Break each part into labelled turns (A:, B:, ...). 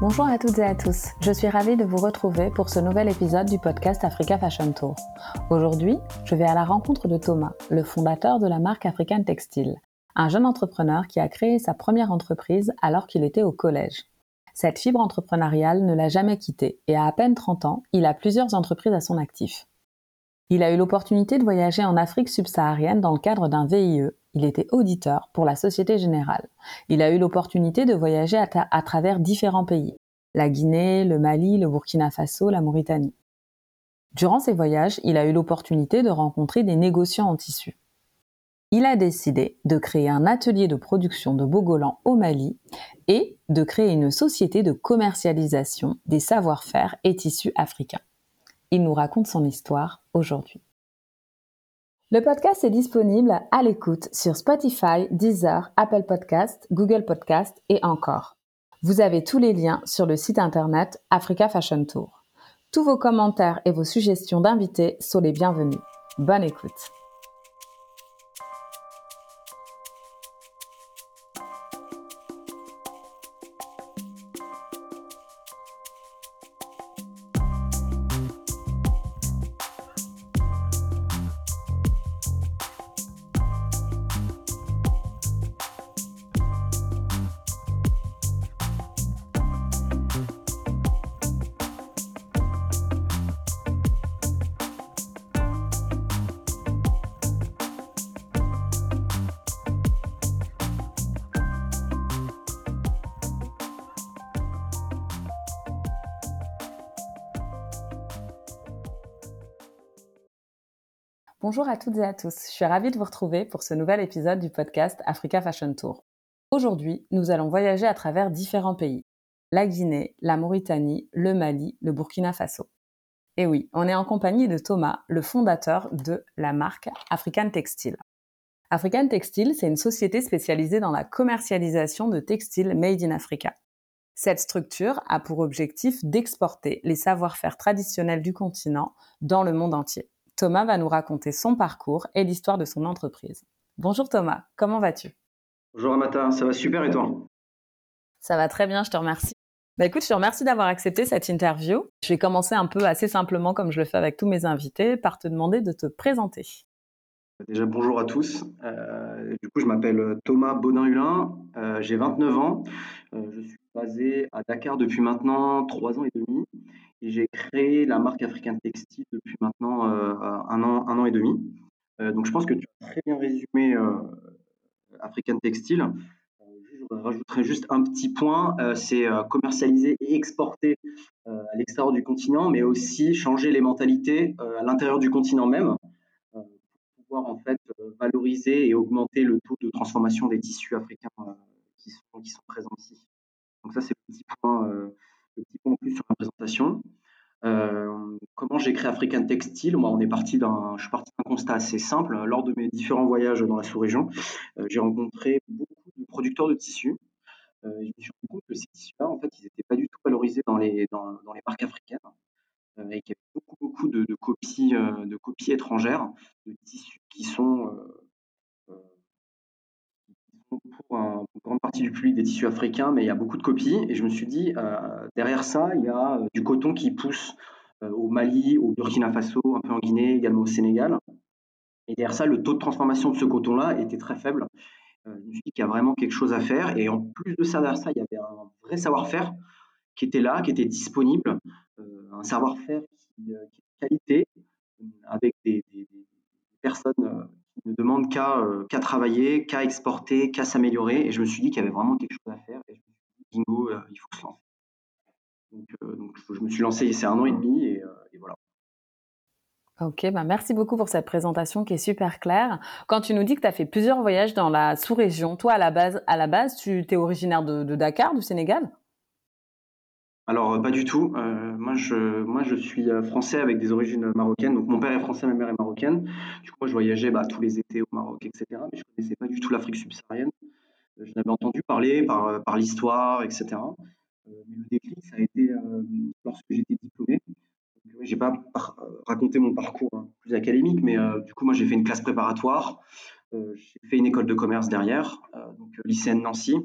A: Bonjour à toutes et à tous, je suis ravie de vous retrouver pour ce nouvel épisode du podcast Africa Fashion Tour. Aujourd'hui, je vais à la rencontre de Thomas, le fondateur de la marque African Textile, un jeune entrepreneur qui a créé sa première entreprise alors qu'il était au collège. Cette fibre entrepreneuriale ne l'a jamais quitté et à à peine 30 ans, il a plusieurs entreprises à son actif. Il a eu l'opportunité de voyager en Afrique subsaharienne dans le cadre d'un VIE. Il était auditeur pour la Société Générale. Il a eu l'opportunité de voyager à, travers différents pays. La Guinée, le Mali, le Burkina Faso, la Mauritanie. Durant ces voyages, il a eu l'opportunité de rencontrer des négociants en tissu. Il a décidé de créer un atelier de production de Bogolan au Mali et de créer une société de commercialisation des savoir-faire et tissus africains. Il nous raconte son histoire aujourd'hui. Le podcast est disponible à l'écoute sur Spotify, Deezer, Apple Podcast, Google Podcast et encore. Vous avez tous les liens sur le site internet Africa Fashion Tour. Tous vos commentaires et vos suggestions d'invités sont les bienvenus. Bonne écoute. Bonjour à toutes et à tous, je suis ravie de vous retrouver pour ce nouvel épisode du podcast Africa Fashion Tour. Aujourd'hui, nous allons voyager à travers différents pays. La Guinée, la Mauritanie, le Mali, le Burkina Faso. Et oui, on est en compagnie de Thomas, le fondateur de la marque African Textile. African Textile, c'est une société spécialisée dans la commercialisation de textiles made in Africa. Cette structure a pour objectif d'exporter les savoir-faire traditionnels du continent dans le monde entier. Thomas va nous raconter son parcours et l'histoire de son entreprise. Bonjour Thomas, comment vas-tu?
B: Bonjour Amata, ça va super et toi?
A: Ça va très bien, je te remercie. Bah écoute, je te remercie d'avoir accepté cette interview. Je vais commencer un peu assez simplement, comme je le fais avec tous mes invités, par te demander de te présenter.
B: Déjà, bonjour à tous. Euh, du coup, je m'appelle Thomas Baudin-Hulin, euh, j'ai 29 ans. Euh, je suis basé à Dakar depuis maintenant 3 ans et demi et j'ai créé la marque African Textile depuis maintenant euh, un, an, un an et demi. Euh, donc je pense que tu as très bien résumé euh, African Textile. Je rajouterai juste un petit point, c'est commercialiser et exporter à l'extérieur du continent, mais aussi changer les mentalités à l'intérieur du continent même pour pouvoir en fait valoriser et augmenter le taux de transformation des tissus africains qui sont, qui, sont, présents ici. Donc ça, c'est le petit point, petit point en plus sur la présentation. Euh, comment j'ai créé African Textile? Moi, on est parti d'un, je suis parti d'un constat assez simple. Lors de mes différents voyages dans la sous-région, euh, j'ai rencontré beaucoup de producteurs de tissus. Euh, je me suis rendu compte que ces tissus-là, en fait, ils n'étaient pas du tout valorisés dans les, dans, dans les africaines et qu'il y avait beaucoup, beaucoup de copies, de copies étrangères de tissus qui sont pour, une grande partie du public des tissus africains, mais il y a beaucoup de copies. Et je me suis dit, euh, derrière ça, il y a euh, du coton qui pousse euh, au Mali, au Burkina Faso, un peu en Guinée, également au Sénégal. Et derrière ça, le taux de transformation de ce coton-là était très faible. je me suis dit qu'il y a vraiment quelque chose à faire. Et en plus de ça, derrière ça, il y avait un vrai savoir-faire qui était là, qui était disponible, un savoir-faire qui, est de qualité, avec des personnes ne demande euh, qu'à travailler, qu'à exporter, qu'à s'améliorer. Et je me suis dit qu'il y avait vraiment quelque chose à faire. Et je me suis dit, bingo, euh, il faut se lancer. Donc, euh, je me suis lancé c'est un an et demi et, voilà.
A: Ok, bah merci beaucoup pour cette présentation qui est super claire. Quand tu nous dis que tu as fait plusieurs voyages dans la sous-région, toi à la base, à la base tu es originaire de Dakar, du Sénégal?
B: Alors, euh, pas du tout. Euh, moi, je, suis euh, français avec des origines marocaines. Donc, mon père est français, ma mère est marocaine. Du coup, je voyageais bah, tous les étés au Maroc, etc. Mais je ne connaissais pas du tout l'Afrique subsaharienne. Je n'avais entendu parler par, l'histoire, etc. mais le déclic, ça a été lorsque j'étais diplômé. Je n'ai pas raconté mon parcours hein, plus académique, mais du coup, moi, j'ai fait une classe préparatoire. j'ai fait une école de commerce derrière, donc lycéenne Nancy.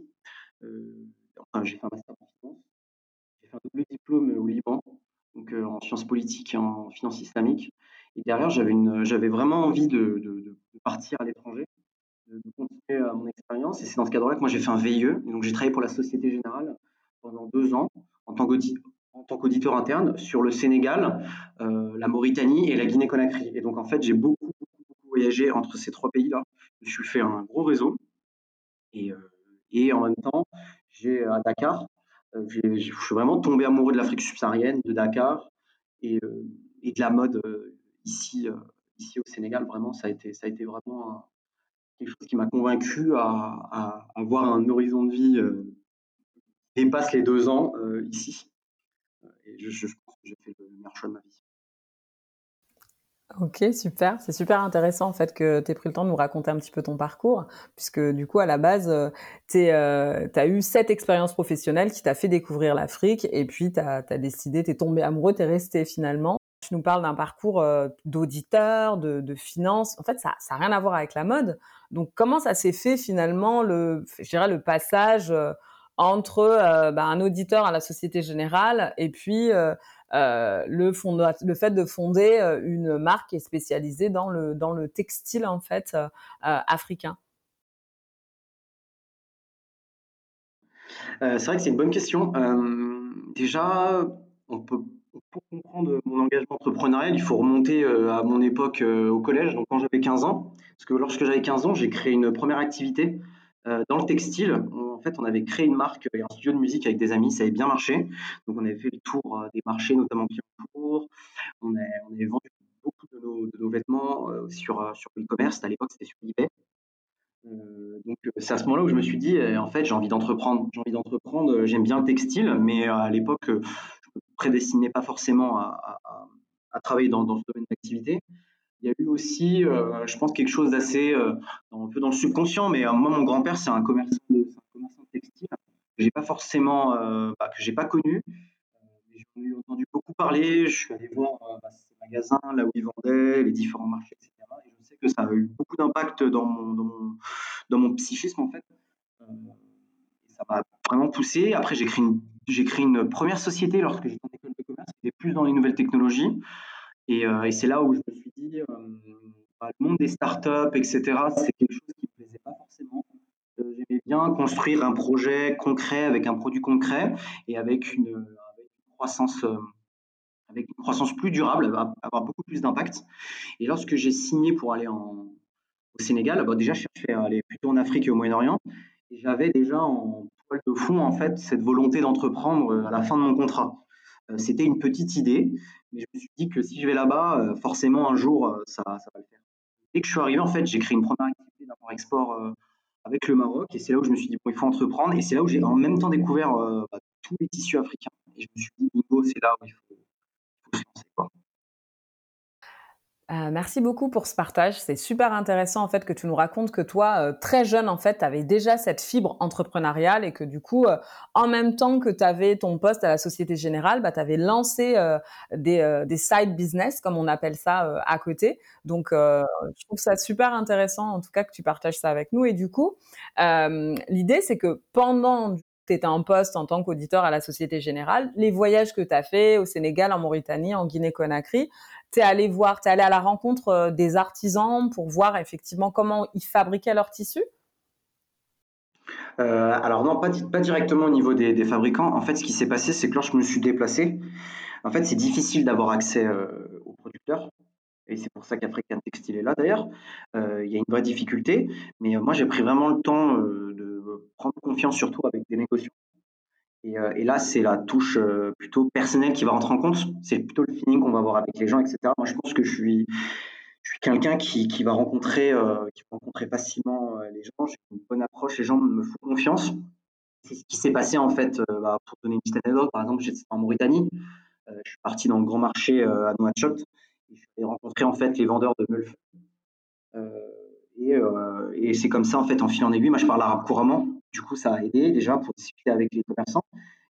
B: enfin, j'ai fait un master. Fait un double diplôme au Liban, donc en sciences politiques et en finance islamique. Et derrière, j'avais vraiment envie de, partir à l'étranger, de, continuer mon expérience. Et c'est dans ce cadre-là que moi j'ai fait un VIE. donc j'ai travaillé pour la Société Générale pendant deux ans en tant qu'auditeur interne sur le Sénégal, la Mauritanie et la Guinée-Conakry. Et donc en fait, j'ai beaucoup, voyagé entre ces trois pays-là. Je me suis fait un gros réseau. Et en même temps, j'ai à Dakar, je suis vraiment tombé amoureux de l'Afrique subsaharienne, de Dakar et, et de la mode ici, ici au Sénégal. Vraiment, ça a été, ça a été vraiment quelque chose qui m'a convaincu à, avoir un horizon de vie qui dépasse les deux ans ici. Et je, je pense que j'ai fait le meilleur choix de ma vie.
A: Ok, super. C'est super intéressant en fait que tu aies pris le temps de nous raconter un petit peu ton parcours, puisque du coup, à la base, euh, tu euh, as eu cette expérience professionnelle qui t'a fait découvrir l'Afrique, et puis tu as, décidé, tu es tombé amoureux, tu es resté finalement. Tu nous parles d'un parcours euh, d'auditeur, de, de finance. En fait, ça n'a rien à voir avec la mode. Donc, comment ça s'est fait finalement, le, je dirais, le passage entre bah, un auditeur à la Société Générale et puis euh, le, fait de fonder euh, une marque spécialisée dans le, dans le textile en fait euh, africain
B: C'est vrai que c'est une bonne question. déjà, on peut, pour comprendre mon engagement entrepreneurial, il faut remonter à mon époque au collège, donc quand j'avais 15 ans. Parce que lorsque j'avais 15 ans, j'ai créé une première activité dans le textile. Fait, on avait créé une marque et un studio de musique avec des amis, ça avait bien marché. Donc, on avait fait le tour des marchés, notamment Clio On, on avait vendu beaucoup de nos, vêtements sur, sur e-commerce. À l'époque, c'était sur eBay. donc, c'est à ce moment-là où je me suis dit, en fait, j'ai envie d'entreprendre. J'ai envie d'entreprendre. J'aime bien le textile, mais à l'époque, je me prédestinais pas forcément à, travailler dans, dans ce domaine d'activité. Il y a eu aussi, euh, je pense, quelque chose d'assez euh, un peu dans le subconscient, mais euh, moi, mon grand-père, c'est un commerçant de, commerçant textile que j'ai pas forcément, bah, que j'ai pas connu. J'en ai entendu beaucoup parler. Je suis allé voir bah, ces magasins, là où ils vendaient, les différents marchés, etc. Et je sais que ça a eu beaucoup d'impact dans mon, dans, mon, psychisme, en fait. ça m'a vraiment poussé. Après, j'ai créé, une, j'ai créé une première société lorsque j'étais en école de commerce qui était plus dans les nouvelles technologies. Et, et c'est là où je me suis bah, le monde des startups, etc., c'est quelque chose qui ne me plaisait pas forcément. Euh, j'aimais bien construire un projet concret avec un produit concret et avec une, croissance euh, avec une croissance plus durable, avoir beaucoup plus d'impact. Et lorsque j'ai signé pour aller au Sénégal, bah, déjà, je cherchais à aller plutôt en Afrique et au Moyen-Orient. Et j'avais déjà en toile de fond, en fait, cette volonté d'entreprendre euh, à la fin de mon contrat. C'était une petite idée, mais je me suis dit que si je vais là-bas, euh, forcément un jour, euh, ça, va le faire. Dès que je suis arrivé, en fait, j'ai créé une première activité d'import-export euh, avec le Maroc, et c'est là où je me suis dit, bon, il faut entreprendre, et c'est là où j'ai en même temps découvert bah, tous les tissus africains. Et je me suis dit, bingo, c'est là où il faut se lancer. Quoi.
A: Euh, merci beaucoup pour ce partage. C'est super intéressant en fait que tu nous racontes que toi, euh, très jeune en fait, tu avais déjà cette fibre entrepreneuriale et que du coup, euh, en même temps que tu avais ton poste à la Société Générale, bah, tu avais lancé des, des, side business, comme on appelle ça, à côté. Donc, je trouve ça super intéressant en tout cas que tu partages ça avec nous. Et du coup, l'idée c'est que pendant tu étais en poste en tant qu'auditeur à la Société Générale, les voyages que tu as fait au Sénégal, en Mauritanie, en Guinée-Conakry, tu es allé voir, tu es allé à la rencontre euh, des artisans pour voir effectivement comment ils fabriquaient leurs tissus?
B: Euh, alors non, pas, directement au niveau des, fabricants. En fait, ce qui s'est passé, c'est que lorsque je me suis déplacé, en fait, c'est difficile d'avoir accès euh, aux producteurs. Et c'est pour ça qu'African Textile est là d'ailleurs. Il y a une vraie difficulté. Mais moi, j'ai pris vraiment le temps de prendre confiance, surtout avec des négociations euh, et, là, c'est la touche euh, plutôt personnelle qui va rentrer en compte. C'est plutôt le feeling qu'on va avoir avec les gens, etc. Moi, je pense que je suis, quelqu'un qui, va rencontrer, euh, qui va facilement les gens. J'ai une bonne approche, les gens me font confiance. C'est ce qui s'est passé en fait. Bah, pour donner une petite anecdote, par exemple, j'étais en Mauritanie. je suis parti dans le grand marché à Nouakchott. Et j'ai rencontré en fait les vendeurs de meulf. et, et c'est comme ça en fait, en fil en aiguille. Moi, je parle arabe couramment. Du coup, ça a aidé déjà pour discuter avec les commerçants.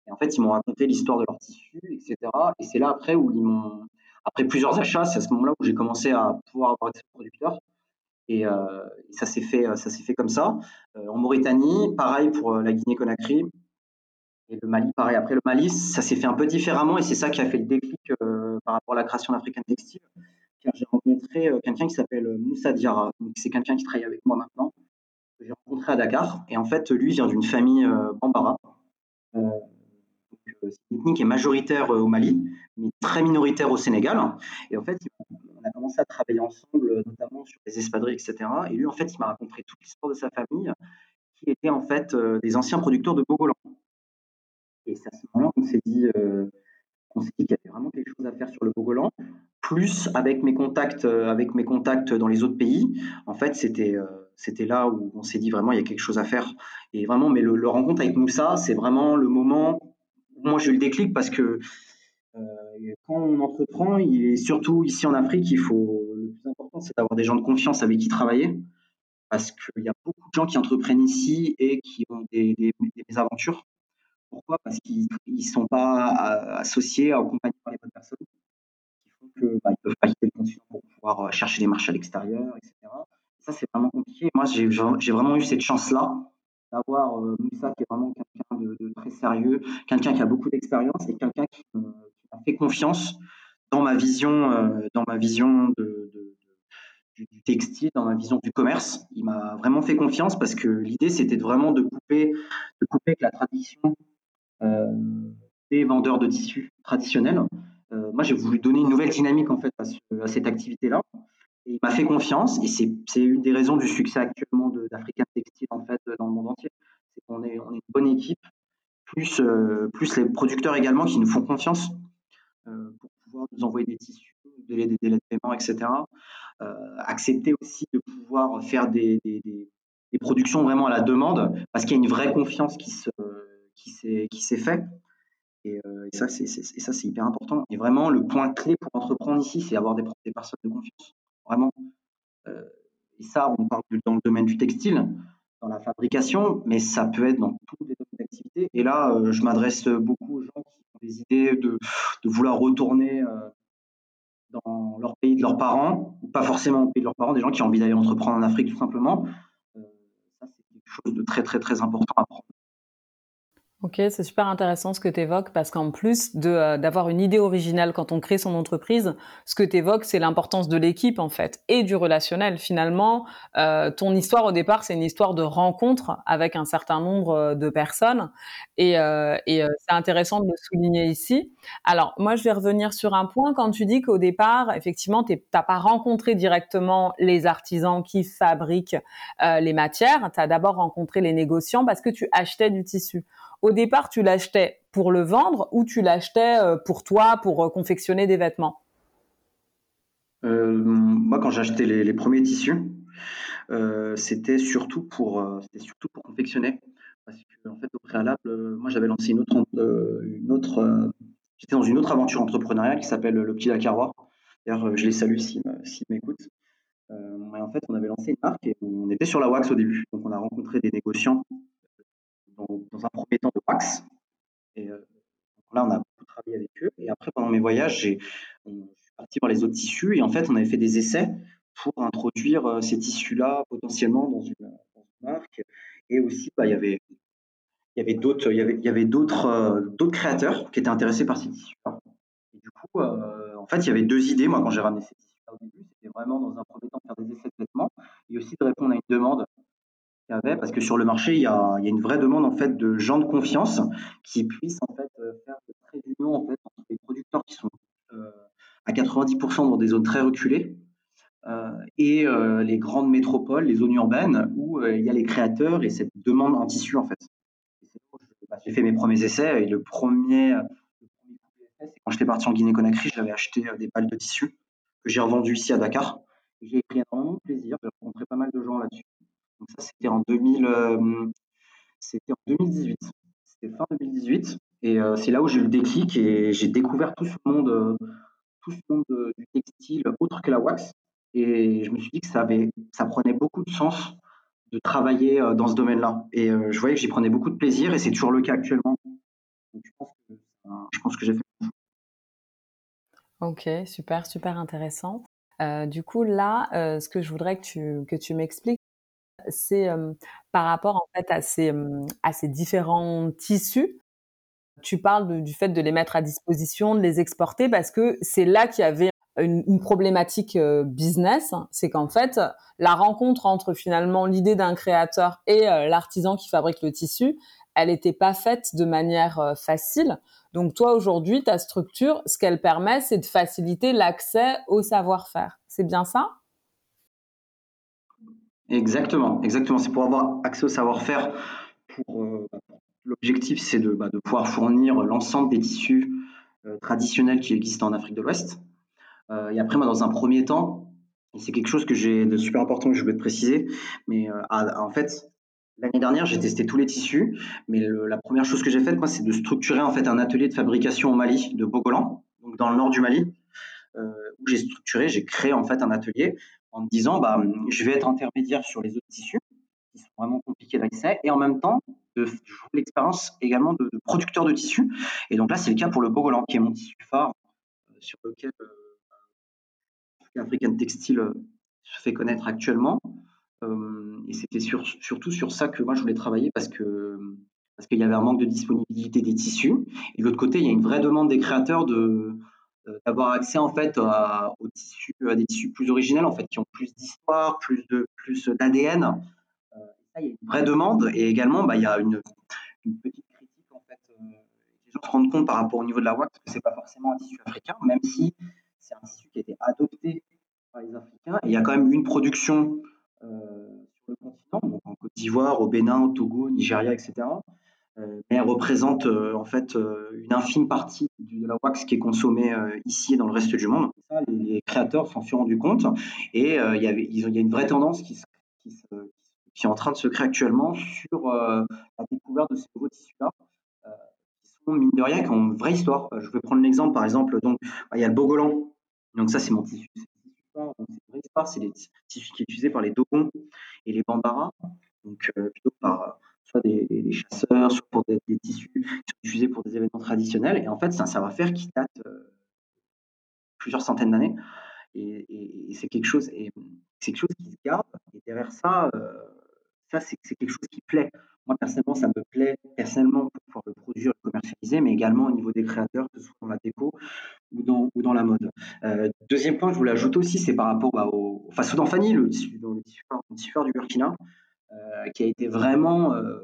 B: Et en fait, ils m'ont raconté l'histoire de leur tissu, etc. Et c'est là après où ils m'ont, après plusieurs achats, c'est à ce moment-là où j'ai commencé à pouvoir avoir accès aux producteurs. Et, euh, ça s'est fait, fait comme ça. Euh, en Mauritanie, pareil pour euh, la Guinée-Conakry. Et le Mali, pareil. Après le Mali, ça s'est fait un peu différemment et c'est ça qui a fait le déclic par rapport à la création d'African Textile. J'ai rencontré quelqu'un qui s'appelle Moussa Diarra. C'est quelqu'un qui travaille avec moi maintenant. J'ai rencontré à Dakar. Et en fait, lui vient d'une famille Bambara. C'est une ethnie qui est majoritaire au Mali, mais très minoritaire au Sénégal. Et en fait, on a commencé à travailler ensemble, notamment sur les espadrilles, etc. Et lui, en fait, il m'a raconté toute l'histoire de sa famille, qui était en fait des anciens producteurs de Bogolan. Et c'est à ce moment-là qu'on s'est dit, euh, qu'il y avait vraiment quelque chose à faire sur le Bogolan. Plus avec mes contacts dans les autres pays, en fait, c'était c'était là où on s'est dit vraiment il y a quelque chose à faire. Et vraiment, mais le, rencontre avec Moussa, c'est vraiment le moment moi j'ai eu le déclic parce que euh, quand on entreprend, il est surtout ici en Afrique, il faut le plus important, c'est d'avoir des gens de confiance avec qui travailler, parce qu'il y a beaucoup de gens qui entreprennent ici et qui ont des, des, des aventures. Pourquoi? Parce qu'ils ne sont pas associés, accompagnés par les bonnes personnes, qui font qu'ils bah, peuvent pas quitter le continent pour pouvoir chercher des marchés à l'extérieur, etc. ça, c'est vraiment compliqué. Moi, j'ai vraiment eu cette chance-là d'avoir euh, Moussa, qui est vraiment quelqu'un de, très sérieux, quelqu'un qui a beaucoup d'expérience et quelqu'un qui, m'a fait confiance dans ma vision, euh, dans ma vision du, textile, dans ma vision du commerce. Il m'a vraiment fait confiance parce que l'idée, c'était vraiment de couper, de couper avec la tradition euh, des vendeurs de tissus traditionnels. Moi, j'ai voulu donner une nouvelle dynamique en fait à, cette activité-là. Et il m'a fait confiance et c'est une des raisons du succès actuellement d'African Textile en fait dans le monde entier. C'est qu'on est, une bonne équipe, plus, plus les producteurs également qui nous font confiance pour pouvoir nous envoyer des tissus, des, des délais de paiement, etc. accepter aussi de pouvoir faire des, productions vraiment à la demande parce qu'il y a une vraie confiance qui se, qui s'est fait. Et, euh, ça, c'est hyper important. Et vraiment, le point clé pour entreprendre ici, c'est avoir des, personnes de confiance. Vraiment. Euh, et ça, on parle dans le domaine du textile, dans la fabrication, mais ça peut être dans tous les domaines d'activité. Et là, euh, je m'adresse beaucoup aux gens qui ont des idées de, vouloir retourner euh, dans leur pays de leurs parents, ou pas forcément au pays de leurs parents, des gens qui ont envie d'aller entreprendre en Afrique tout simplement. Ça, c'est quelque chose de très, très, très important à prendre
A: Ok, c'est super intéressant ce que tu évoques parce qu'en plus de euh, d'avoir une idée originale quand on crée son entreprise, ce que tu évoques, c'est l'importance de l'équipe en fait et du relationnel. Finalement, euh, ton histoire au départ, c'est une histoire de rencontre avec un certain nombre euh, de personnes et, euh, et euh, c'est intéressant de le souligner ici. Alors moi, je vais revenir sur un point quand tu dis qu'au départ, effectivement, tu n'as pas rencontré directement les artisans qui fabriquent les matières. Tu as d'abord rencontré les négociants parce que tu achetais du tissu au départ, tu l'achetais pour le vendre ou tu l'achetais euh, pour toi, pour euh, confectionner des vêtements?
B: Euh, Moi, quand j'achetais les, les, premiers tissus, c'était surtout pour, surtout pour confectionner. Parce que, en fait, au préalable, moi, j'avais lancé une autre, une autre j'étais dans une autre aventure entrepreneuriale qui s'appelle le Petit Dakarois. D'ailleurs, je les salue s'ils si m'écoutent. en fait, on avait lancé une marque et on était sur la wax au début. Donc, on a rencontré des négociants dans, un premier temps de wax. Euh, là, on a beaucoup travaillé avec eux. Et après, pendant mes voyages, je suis parti voir les autres tissus. Et en fait, on avait fait des essais pour introduire euh, ces tissus-là potentiellement dans une, marque. Et aussi, bah, il y avait, il y avait d'autres, il y avait, il y avait d'autres, euh, d'autres créateurs qui étaient intéressés par ces tissus-là. Et du coup, en fait, il y avait deux idées. Moi, quand j'ai ramené ces tissus-là au début, c'était vraiment dans un premier temps de faire des essais de vêtements et aussi de répondre à une demande parce que sur le marché, il y, a, une vraie demande en fait de gens de confiance qui puissent en fait euh, faire de trait d'union en fait entre les producteurs qui sont euh, à 90% dans des zones très reculées euh, et les grandes métropoles, les zones urbaines où il y a les créateurs et cette demande en tissu en fait. Bah, j'ai fait mes premiers essais et le premier, c'est quand j'étais parti en Guinée-Conakry, j'avais acheté des balles de tissu que j'ai revendues ici à Dakar. J'ai pris énormément de plaisir, j'ai rencontré pas mal de gens là-dessus. Ça, c'était en, 2000, euh, c'était en 2018. C'était fin 2018. Et euh, c'est là où j'ai eu le déclic et j'ai découvert tout ce monde, euh, tout ce monde du textile autre que la wax. Et je me suis dit que ça, avait, ça prenait beaucoup de sens de travailler dans ce domaine-là. Et je voyais que j'y prenais beaucoup de plaisir et c'est toujours le cas actuellement. Je pense que, j'ai fait.
A: Ok, super, super intéressant. Du coup, là, ce que je voudrais que tu, que tu m'expliques, c'est par rapport en fait à ces, différents tissus. Tu parles du fait de les mettre à disposition, de les exporter, parce que c'est là qu'il y avait une, problématique euh, business, c'est qu'en fait, la rencontre entre finalement l'idée d'un créateur et l'artisan qui fabrique le tissu, elle n'était pas faite de manière facile. Donc toi, aujourd'hui, ta structure, ce qu'elle permet, c'est de faciliter l'accès au savoir-faire. C'est bien ça?
B: Exactement, exactement. C'est pour avoir accès au savoir-faire. Pour, l'objectif, c'est de, bah, de, pouvoir fournir l'ensemble des tissus traditionnels qui existent en Afrique de l'Ouest, euh, et après, moi, dans un premier temps, c'est quelque chose que j'ai de super important que je voulais te préciser, mais euh, en fait, L'année dernière, j'ai testé tous les tissus, mais la première chose que j'ai faite, moi, c'est de structurer en fait un atelier de fabrication au Mali, de Bogolan, donc dans le nord du Mali, euh, où j'ai structuré, j'ai créé en fait un atelier en me disant, bah, je vais être intermédiaire sur les autres tissus qui sont vraiment compliqués d'accès, et en même temps, de l'expérience également de, producteur de tissus. Et donc là, c'est le cas pour le Bogolan, qui est mon tissu phare, sur lequel African Textile euh, se fait connaître actuellement. Euh, et c'était surtout sur ça que moi je voulais travailler parce que parce qu'il y avait un manque de disponibilité des tissus. Et de l'autre côté, il y a une vraie demande des créateurs de euh, d'avoir accès en fait à, aux tissus, à des tissus plus originels en fait, qui ont plus d'histoire, plus de plus d'ADN. il y a une vraie demande et également bah, il y a une, petite critique en fait. les gens se rendent compte par rapport au niveau de la wax que c'est pas forcément un tissu africain, même si c'est un tissu qui a été adopté par les Africains. Et il y a quand même une production euh, sur le continent, donc en Côte d'Ivoire, au Bénin, au Togo, Nigeria, etc. Euh, mais elle représente euh, en fait une infime partie de la wax qui est consommée ici et dans le reste du monde. Les, créateurs s'en sont rendus compte et il, y a une vraie tendance qui, est en train de se créer actuellement sur la découverte de ces nouveaux tissus-là mine de rien, qui ont une vraie histoire. Je vais prendre l'exemple, par exemple, donc, il y a le Bogolan, donc ça, c'est mon tissu. C'est des tissus qui sont utilisés par les Dogons et les Bambara, donc euh, plutôt par euh, soit des, chasseurs, soit pour des, tissus qui sont utilisés pour des événements traditionnels. Et en fait, c'est un savoir-faire qui date euh, plusieurs centaines d'années. Et, c'est quelque chose, et c'est quelque chose qui se garde. Et derrière ça, ça c'est quelque chose qui plaît. Moi, personnellement, ça me plaît personnellement pour pouvoir le produire, le commercialiser, mais également au niveau des créateurs, que ce soit dans la déco ou dans, ou dans la mode. Euh, deuxième point je voulais ajouter aussi, c'est par rapport bah, au, enfin, Soudan Fanny, le tissu, le tissu, du Burkina, euh, qui a été vraiment euh,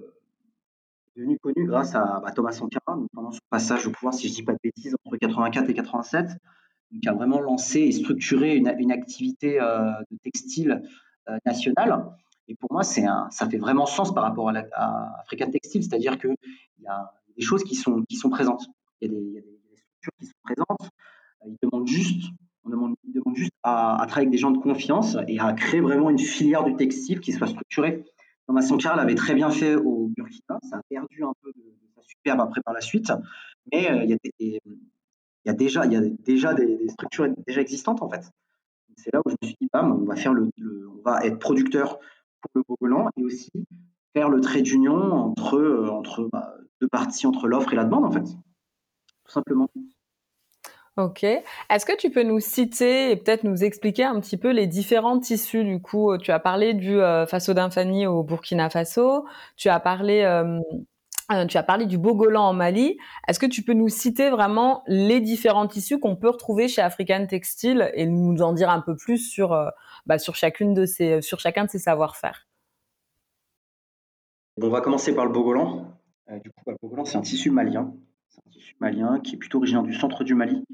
B: devenu connu grâce à bah, Thomas Sankara, pendant son passage au pouvoir, si je ne dis pas de bêtises, entre 84 et 87, qui a vraiment lancé et structuré une, activité de textile nationale. Et pour moi, un, ça fait vraiment sens par rapport à, la, à Textile, c'est-à-dire qu'il y a des choses qui sont, qui sont présentes. Il y, a des, il y a des structures qui sont présentes. Ils demandent juste, on demande, ils demandent juste à, à, travailler avec des gens de confiance et à créer vraiment une filière du textile qui soit structurée. Thomas Sankara l'avait très bien fait au Burkina. Ça a perdu un peu de, sa superbe après par la suite. Mais euh, il, y a y a déjà, des, structures déjà existantes en fait. C'est là où je me suis dit, bam, on va faire le on va être producteur pour le Bogolan et aussi faire le trait d'union entre, euh, entre bah, deux parties, entre l'offre et la demande, en fait. Tout simplement.
A: Ok. Est-ce que tu peux nous citer et peut-être nous expliquer un petit peu les différents tissus du coup Tu as parlé du euh, Faso d'Infani au Burkina Faso, tu as parlé, euh, tu as parlé du Bogolan en Mali. Est-ce que tu peux nous citer vraiment les différents tissus qu'on peut retrouver chez African Textile et nous en dire un peu plus sur bah, sur chacune de ces, sur chacun de ces savoir-faire?
B: On va commencer par le bogolan. Euh, du coup, bah, le bogolan, c'est un tissu malien. Malien qui est plutôt originaire du centre du Mali.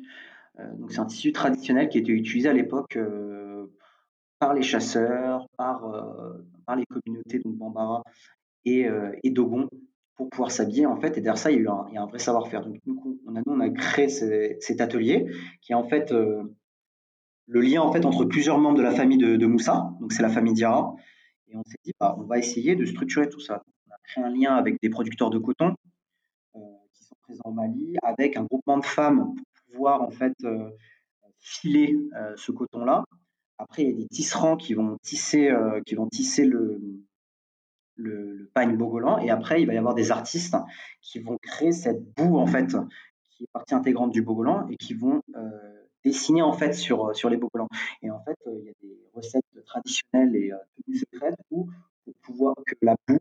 B: Euh, c'est un tissu traditionnel qui était utilisé à l'époque euh, par les chasseurs, par, par les communautés, donc Bambara et, Dogon, pour pouvoir s'habiller en fait. Et derrière ça, il y a, un, vrai savoir-faire. Donc, nous, on a, nous, on a créé cet atelier qui est en fait le lien en fait entre plusieurs membres de la famille de, Moussa, donc c'est la famille Diara, et on s'est dit bah, on va essayer de structurer tout ça. On a créé un lien avec des producteurs de coton euh, présents au Mali, avec un groupement de femmes pour pouvoir en fait euh, filer euh, ce coton-là. Après, il y a des tisserands qui vont tisser, qui vont tisser le, le, le, bogolan, et après, il va y avoir des artistes qui vont créer cette boue en fait qui est partie intégrante du bogolan et qui vont dessiné en fait sur, euh, sur les bocaux Et en fait, euh, il y a des recettes traditionnelles et euh, tenues secrètes pour pouvoir que la boue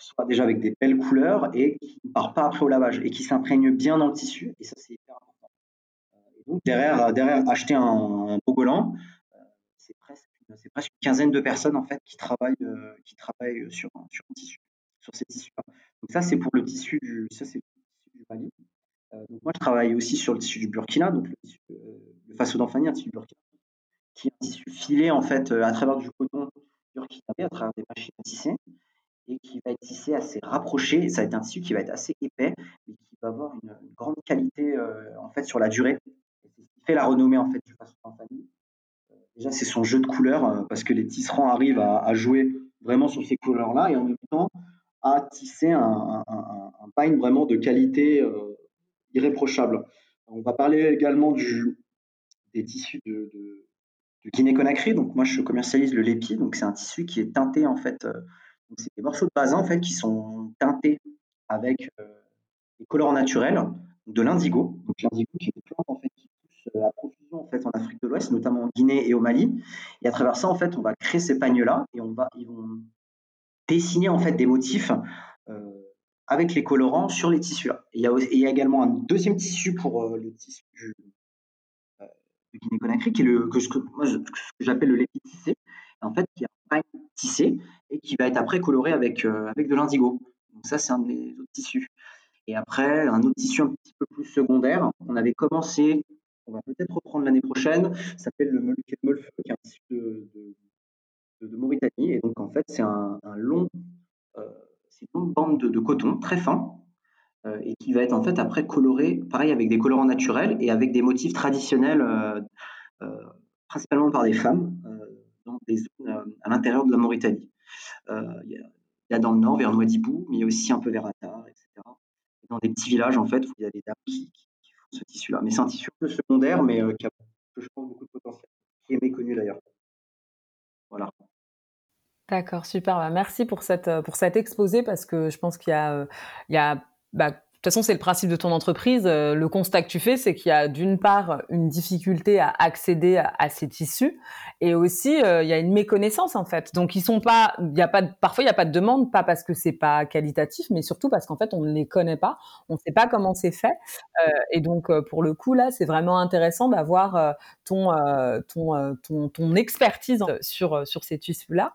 B: soit déjà avec des belles couleurs et qui ne part pas après au lavage et qui s'imprègne bien dans le tissu. Et ça, c'est hyper important. Donc, derrière, derrière acheter un, un c'est presque, une quinzaine de personnes en fait qui travaillent, qui travaillent sur, sur un tissu, sur ces tissus-là. Donc ça, c'est pour le tissu du, ça, c'est le du Mali. donc moi, je travaille aussi sur le tissu du Burkina, donc le, tissu, le faso d'Anfani, un tissu Burkina, qui est un tissu filé en fait à travers du coton burkinabé, à travers des machines à tisser et qui va être tissé assez rapproché. Ça va être un tissu qui va être assez épais, mais qui va avoir une, grande qualité euh, en fait sur la durée. C'est ce qui fait la renommée en fait du façon en. Euh, déjà, c'est son jeu de couleurs euh, parce que les tisserands arrivent à, jouer vraiment sur ces couleurs-là et en même temps à tisser un, pain vraiment de qualité irréprochable. On va parler également du, des tissus de, de, Guinée-Conakry. Donc moi, je commercialise le lépi. Donc c'est un tissu qui est teinté en fait c'est des morceaux de basin en fait qui sont teintés avec euh, des colorants naturels, de l'indigo. Donc l'indigo qui est une plante en fait qui pousse euh, à profusion en Afrique de l'Ouest, notamment en Guinée et au Mali. Et à travers ça en fait, on va créer ces pagnes-là et on va ils vont dessiner en fait des motifs euh, avec les colorants sur les tissus là. il y a, il y a également un deuxième tissu pour le tissu du, Guinée-Conakry qui est le que, que j'appelle le lépi tissé. En fait, qui est un pagne tissé et qui va être après coloré avec, euh, avec de l'indigo. Donc ça, c'est un des autres tissus. Et après, un autre tissu un petit peu plus secondaire, on avait commencé, on va peut-être reprendre l'année prochaine, s'appelle le Molfeu, qui est un tissu de, de, Mauritanie. Et donc, en fait, c'est un, long, euh, une longue bande de, coton très fin, euh, et qui va être en fait après coloré, pareil, avec des colorants naturels et avec des motifs traditionnels, principalement par des femmes, dans des zones à l'intérieur de la Mauritanie. Euh, il y, a, dans le nord, vers Nouadhibou, mais il y a aussi un peu vers Attar, etc. dans des petits villages, en fait, où il y a des dames qui, font ce tissu-là. Mais c'est un tissu un peu secondaire, mais euh, qui a, beaucoup de potentiel, qui est méconnu d'ailleurs. Voilà.
A: D'accord, super. Bah, merci pour, cette, euh, pour cet exposé parce que je pense qu'il y a, il y a bah, toute façon, c'est le principe de ton entreprise. Euh, le constat que tu fais, c'est qu'il y a d'une part une difficulté à accéder à, ces tissus, et aussi euh, il y a une méconnaissance en fait. Donc ils sont pas, il y a pas, parfois il n'y a pas de demande, pas parce que c'est pas qualitatif, mais surtout parce qu'en fait on ne les connaît pas, on ne sait pas comment c'est fait. Euh, et donc pour le coup là, c'est vraiment intéressant d'avoir ton, ton, ton, ton expertise sur sur ces tissus là.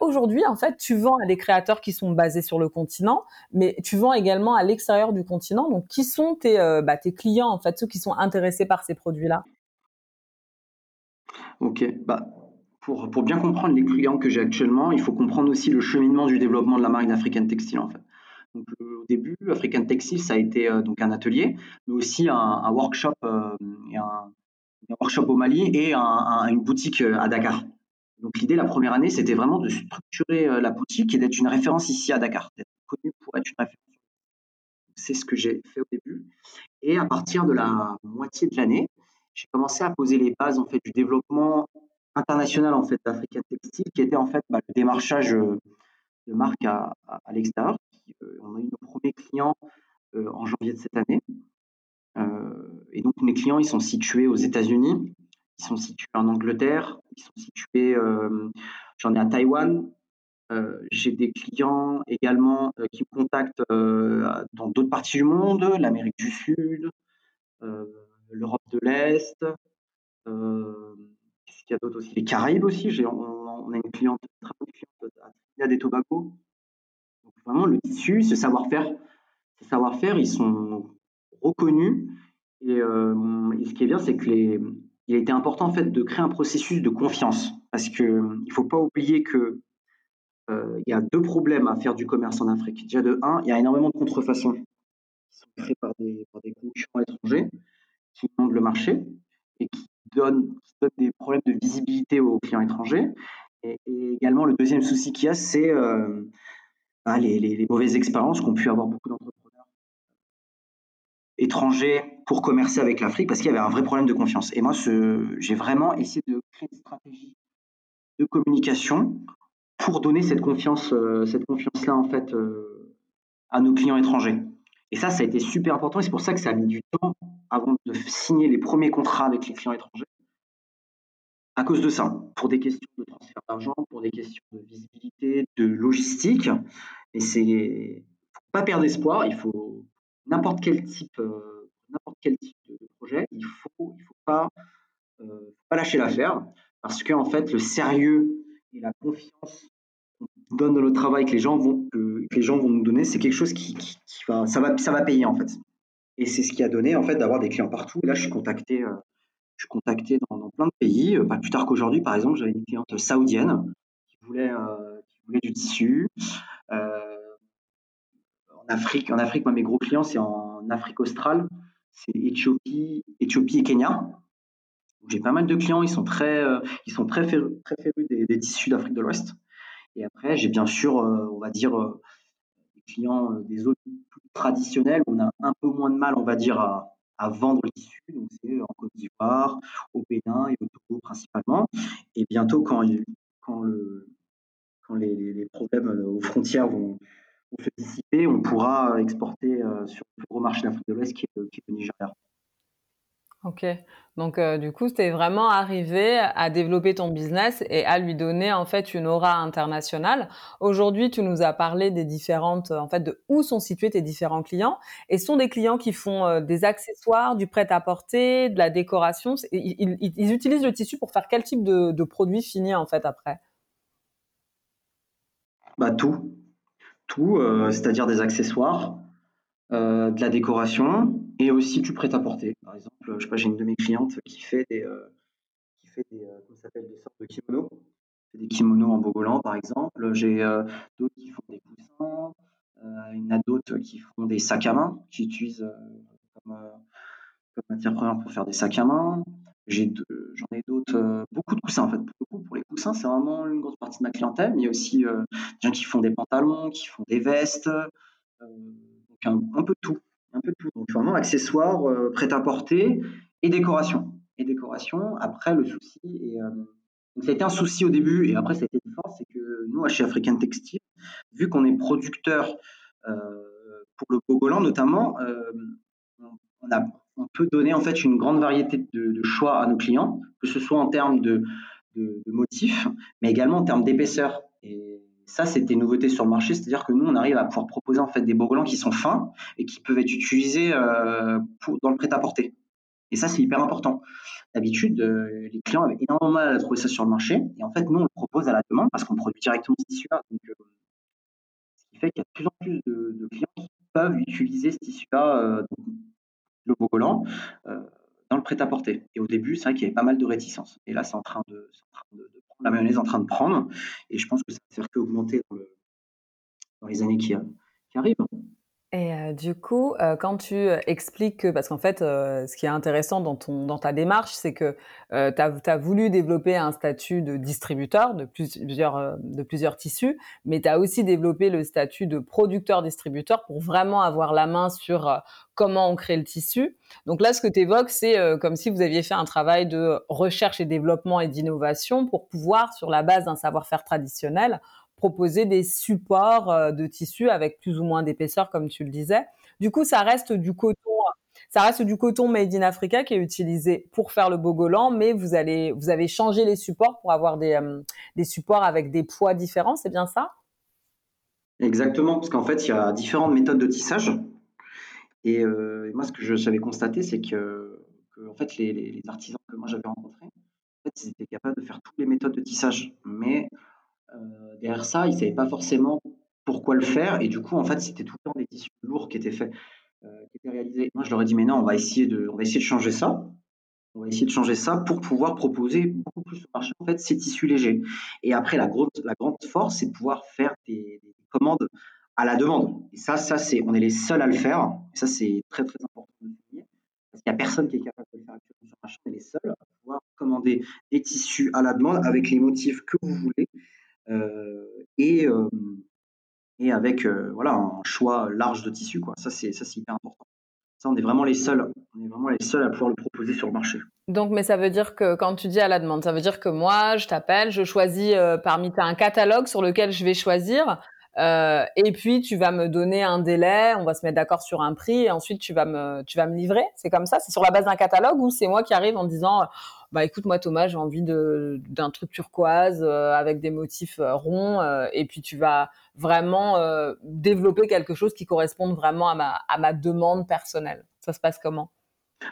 A: Aujourd'hui, en fait, tu vends à des créateurs qui sont basés sur le continent, mais tu vends également à l'extérieur du continent. Donc, qui sont tes, euh, bah, tes clients, en fait, ceux qui sont intéressés par ces produits-là?
B: Ok, bah, pour, pour, bien comprendre les clients que j'ai actuellement, il faut comprendre aussi le cheminement du développement de la marque d'African Textile, en fait. Euh, au début, African Textile, ça a été euh, donc un atelier, mais aussi un, workshop, et un, workshop au Mali et une boutique à Dakar. Donc l'idée la première année, c'était vraiment de structurer la boutique et d'être une référence ici à Dakar, d'être connu pour être une référence c'est ce que j'ai fait au début. Et à partir de la moitié de l'année, j'ai commencé à poser les bases en fait du développement international en fait d'Africa Textile, qui était en fait bah, le démarchage euh, de marques à, l'extérieur. Euh, on a eu nos premiers clients euh, en janvier de cette année. et donc mes clients, ils sont situés aux États-Unis, ils sont situés en Angleterre, ils sont situés, j'en ai à Taïwan, j'ai des clients également euh, qui me contactent euh, dans d'autres parties du monde, l'Amérique du Sud, l'Europe de l'Est. Y a d'autre aussi? Les Caraïbes aussi. On, a une cliente, très bonne cliente à Trinidad et Tobago. Vraiment, le tissu, ce savoir-faire, ce savoir-faire, ils sont reconnus. Et, ce qui est bien, c'est que il a été important en fait de créer un processus de confiance parce que il faut pas oublier que euh, il y a deux problèmes à faire du commerce en Afrique. Déjà, de un, il y a énormément de contrefaçons qui sont créées par des, par concurrents étrangers qui montent le marché et qui donnent, des problèmes de visibilité aux clients étrangers. Et, également, le deuxième souci qu'il y a, c'est euh, bah, les, les, mauvaises expériences qu'ont pu avoir beaucoup d'entrepreneurs étrangers pour commercer avec l'Afrique parce qu'il y avait un vrai problème de confiance. Et moi, j'ai vraiment essayé de créer une stratégie de communication pour donner cette confiance, euh, cette confiance-là en fait euh, à nos clients étrangers. Et ça, ça a été super important c'est pour ça que ça a mis du temps avant de signer les premiers contrats avec les clients étrangers. À cause de ça, pour des questions de transfert d'argent, pour des questions de visibilité, de logistique. Et c'est pas perdre espoir. Il faut n'importe quel type, n'importe quel type de, projet. Il faut, il faut pas, pas lâcher l'affaire parce que en fait, le sérieux et la confiance qu'on donne dans le travail que les gens vont, que, les gens vont nous donner, c'est quelque chose qui, qui, va, ça va, ça va payer en fait. Et c'est ce qui a donné en fait d'avoir des clients partout. Et là, je suis contacté, euh, je suis contacté dans, plein de pays. Euh, pas plus tard qu'aujourd'hui, par exemple, j'avais une cliente saoudienne qui voulait, euh, qui voulait du tissu. en Afrique, en Afrique, moi, mes gros clients, c'est en Afrique australe, c'est Éthiopie, Éthiopie et Kenya. J'ai pas mal de clients, ils sont très, ils sont très férus, très férus des, des tissus d'Afrique de l'Ouest. Et après, j'ai bien sûr, on va dire, clients euh, des autres plus traditionnels, on a un peu moins de mal, on va dire, à, vendre le tissu. Donc, c'est en Côte d'Ivoire, au Bénin et au Togo principalement. Et bientôt, quand, quand, le, quand les, problèmes euh, aux frontières vont, se dissiper, on pourra exporter euh, sur le plus gros marché d'Afrique de l'Ouest qui est, qui est le Nigeria.
A: Ok, donc euh, du coup, c'était vraiment arrivé à développer ton business et à lui donner en fait une aura internationale. Aujourd'hui, tu nous as parlé des différentes, en fait, de où sont situés tes différents clients. Et ce sont des clients qui font euh, des accessoires, du prêt-à-porter, de la décoration. Ils, utilisent le tissu pour faire quel type de, de produit fini en fait après?
B: Bah tout, tout, euh, c'est-à-dire des accessoires, de la décoration et aussi du prêt-à-porter. Par exemple, je sais pas, j'ai une de mes clientes qui fait des, euh, qui fait des, euh, comment s'appelle, sortes de kimonos. Des kimonos en bogolan, par exemple. J'ai euh, d'autres qui font des coussins. il y en a d'autres qui font des sacs à main, qui utilisent comme, matière première pour faire des sacs à main. J'en ai, d'autres, beaucoup de coussins en fait. Pour, les coussins, c'est vraiment une grosse partie de ma clientèle, mais il y a aussi des gens qui font des pantalons, qui font des vestes, donc un, un peu tout un peu tout. Donc vraiment accessoires, euh, prêt-à-porter et décoration. Et décoration. Après, le souci, et, euh, donc ça a été un souci au début et après ça a été une force, c'est que nous, chez African Textile, vu qu'on est producteur euh, pour le Bogolan notamment, on, a, on, peut donner en fait une grande variété de, choix à nos clients, que ce soit en termes de, de, de motifs, mais également en termes d'épaisseur. Et ça, c'était une nouveauté sur le marché, c'est-à-dire que nous, on arrive à pouvoir proposer en fait des bourgolans qui sont fins et qui peuvent être utilisés euh, dans le prêt-à-porter. Et ça, c'est hyper important. D'habitude, euh, les clients avaient énormément mal à trouver ça sur le marché. Et en fait, nous, on le propose à la demande parce qu'on produit directement ce tissu-là. Euh, ce qui fait qu'il y a de plus en plus de, clients qui peuvent utiliser ce tissu-là, le bogolan, dans le prêt-à-porter. Et au début, c'est vrai qu'il y avait pas mal de réticences. Et là, c'est en train de, la mayonnaise en train de prendre. Et je pense que ça va faire qu'augmenter dans, dans les années qui, qui arrivent.
A: Et euh, du coup, euh, quand tu euh, expliques que, parce qu'en fait, ce qui est intéressant dans, ton, dans ta démarche, c'est que tu as, voulu développer un statut de distributeur de plusieurs, de plusieurs tissus, mais tu as aussi développé le statut de producteur-distributeur pour vraiment avoir la main sur comment on crée le tissu. Donc là, ce que tu évoques, c'est comme si vous aviez fait un travail de recherche et développement et d'innovation pour pouvoir, sur la base d'un savoir-faire traditionnel, proposer des supports euh, de tissu avec plus ou moins d'épaisseur, comme tu le disais. Du coup, ça reste du coton, ça reste du coton made in Africa qui est utilisé pour faire le bogolan, mais vous allez, vous avez changé les supports pour avoir des, euh, des supports avec des poids différents, c'est bien ça?
B: Exactement, parce qu'en fait, il y a différentes méthodes de tissage. Et, euh, moi, ce que j'avais constaté, c'est que, en fait, les, artisans que moi j'avais rencontrés, ils étaient capables de faire toutes les méthodes de tissage, mais derrière ça, ils ne savaient pas forcément pourquoi le faire. Et du coup, en fait, c'était tout le temps des tissus lourds qui étaient faits, euh, qui étaient réalisés. Moi, je leur ai dit, mais non, on va essayer de, on va essayer de changer ça. On va essayer de changer ça pour pouvoir proposer beaucoup plus au marché, en fait, ces tissus légers. Et après, la, grande, force, c'est de pouvoir faire des, commandes à la demande. Et ça, ça c'est, on est les seuls à le faire. Et ça, c'est très, très important de le Parce qu'il n'y a personne qui est capable de le faire actuellement sur le marché. On est les seuls à pouvoir commander des tissus à la demande avec les motifs que vous voulez euh, et, euh, et avec euh, voilà, un choix large de tissus. Quoi. Ça, c'est hyper important. Ça, on est vraiment les seuls. On est vraiment les seuls à pouvoir le proposer sur le marché.
A: Donc, mais ça veut dire que quand tu dis à la demande, ça veut dire que moi, je t'appelle, je choisis parmi, as un catalogue sur lequel je vais choisir. Et puis tu vas me donner un délai, on va se mettre d'accord sur un prix, et ensuite tu vas me, tu vas me livrer? C'est comme ça? C'est sur la base d'un catalogue ou c'est moi qui arrive en disant, bah écoute moi Thomas j'ai envie de d'un truc turquoise avec des motifs ronds et puis tu vas vraiment développer quelque chose qui corresponde vraiment à ma à ma demande personnelle. Ça se passe comment?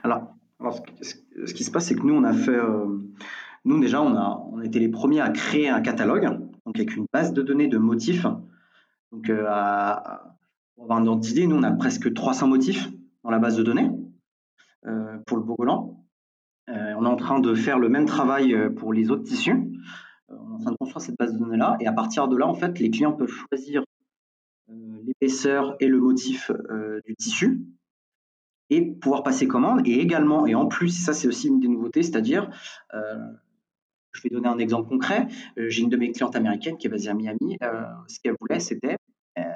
B: Alors, ce, qui se passe c'est que nous on a fait nous déjà on a on était les premiers à créer un catalogue donc avec une base de données de motifs donc pour avoir un ordre d'idée, nous on a presque 300 motifs dans la base de données pour le Bogolan. Euh, on est en train de faire le même travail euh, pour les autres tissus. Euh, on est en train de construire cette base de données-là. Et à partir de là, en fait, les clients peuvent choisir l'épaisseur et le motif du tissu et pouvoir passer commande. Et également, et en plus, ça c'est aussi une des nouveautés, c'est-à-dire, je vais donner un exemple concret. J'ai une de mes clientes américaines qui est basée à Miami. ce qu'elle voulait, c'était, elle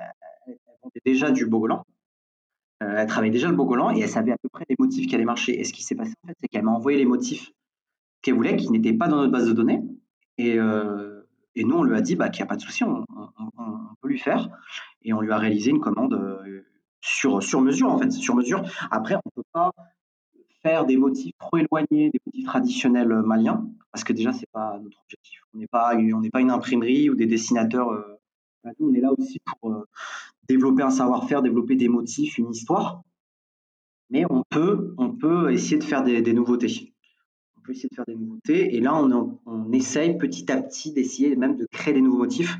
B: déjà du Bogolan. Euh, elle travaillait déjà le Bogolan et elle savait à peu près les motifs qui allaient marcher. Et ce qui s'est passé, en fait, c'est qu'elle m'a envoyé les motifs qu'elle voulait, qui n'étaient pas dans notre base de données. Et, euh, nous, on lui a dit bah, qu'il n'y a pas de souci, on, peut lui faire. Et on lui a réalisé une commande euh, sur, sur mesure, en fait, sur mesure. Après, on ne peut pas faire des motifs trop éloignés des motifs traditionnels maliens, parce que déjà, ce n'est pas notre objectif. On n'est pas, pas une imprimerie ou des dessinateurs. Nous, on est là aussi pour développer un savoir-faire, développer des motifs, une histoire. Mais on peut, on peut essayer de faire des, nouveautés. On peut essayer de faire des nouveautés. Et là, on, essaye petit à petit d'essayer même de créer des nouveaux motifs.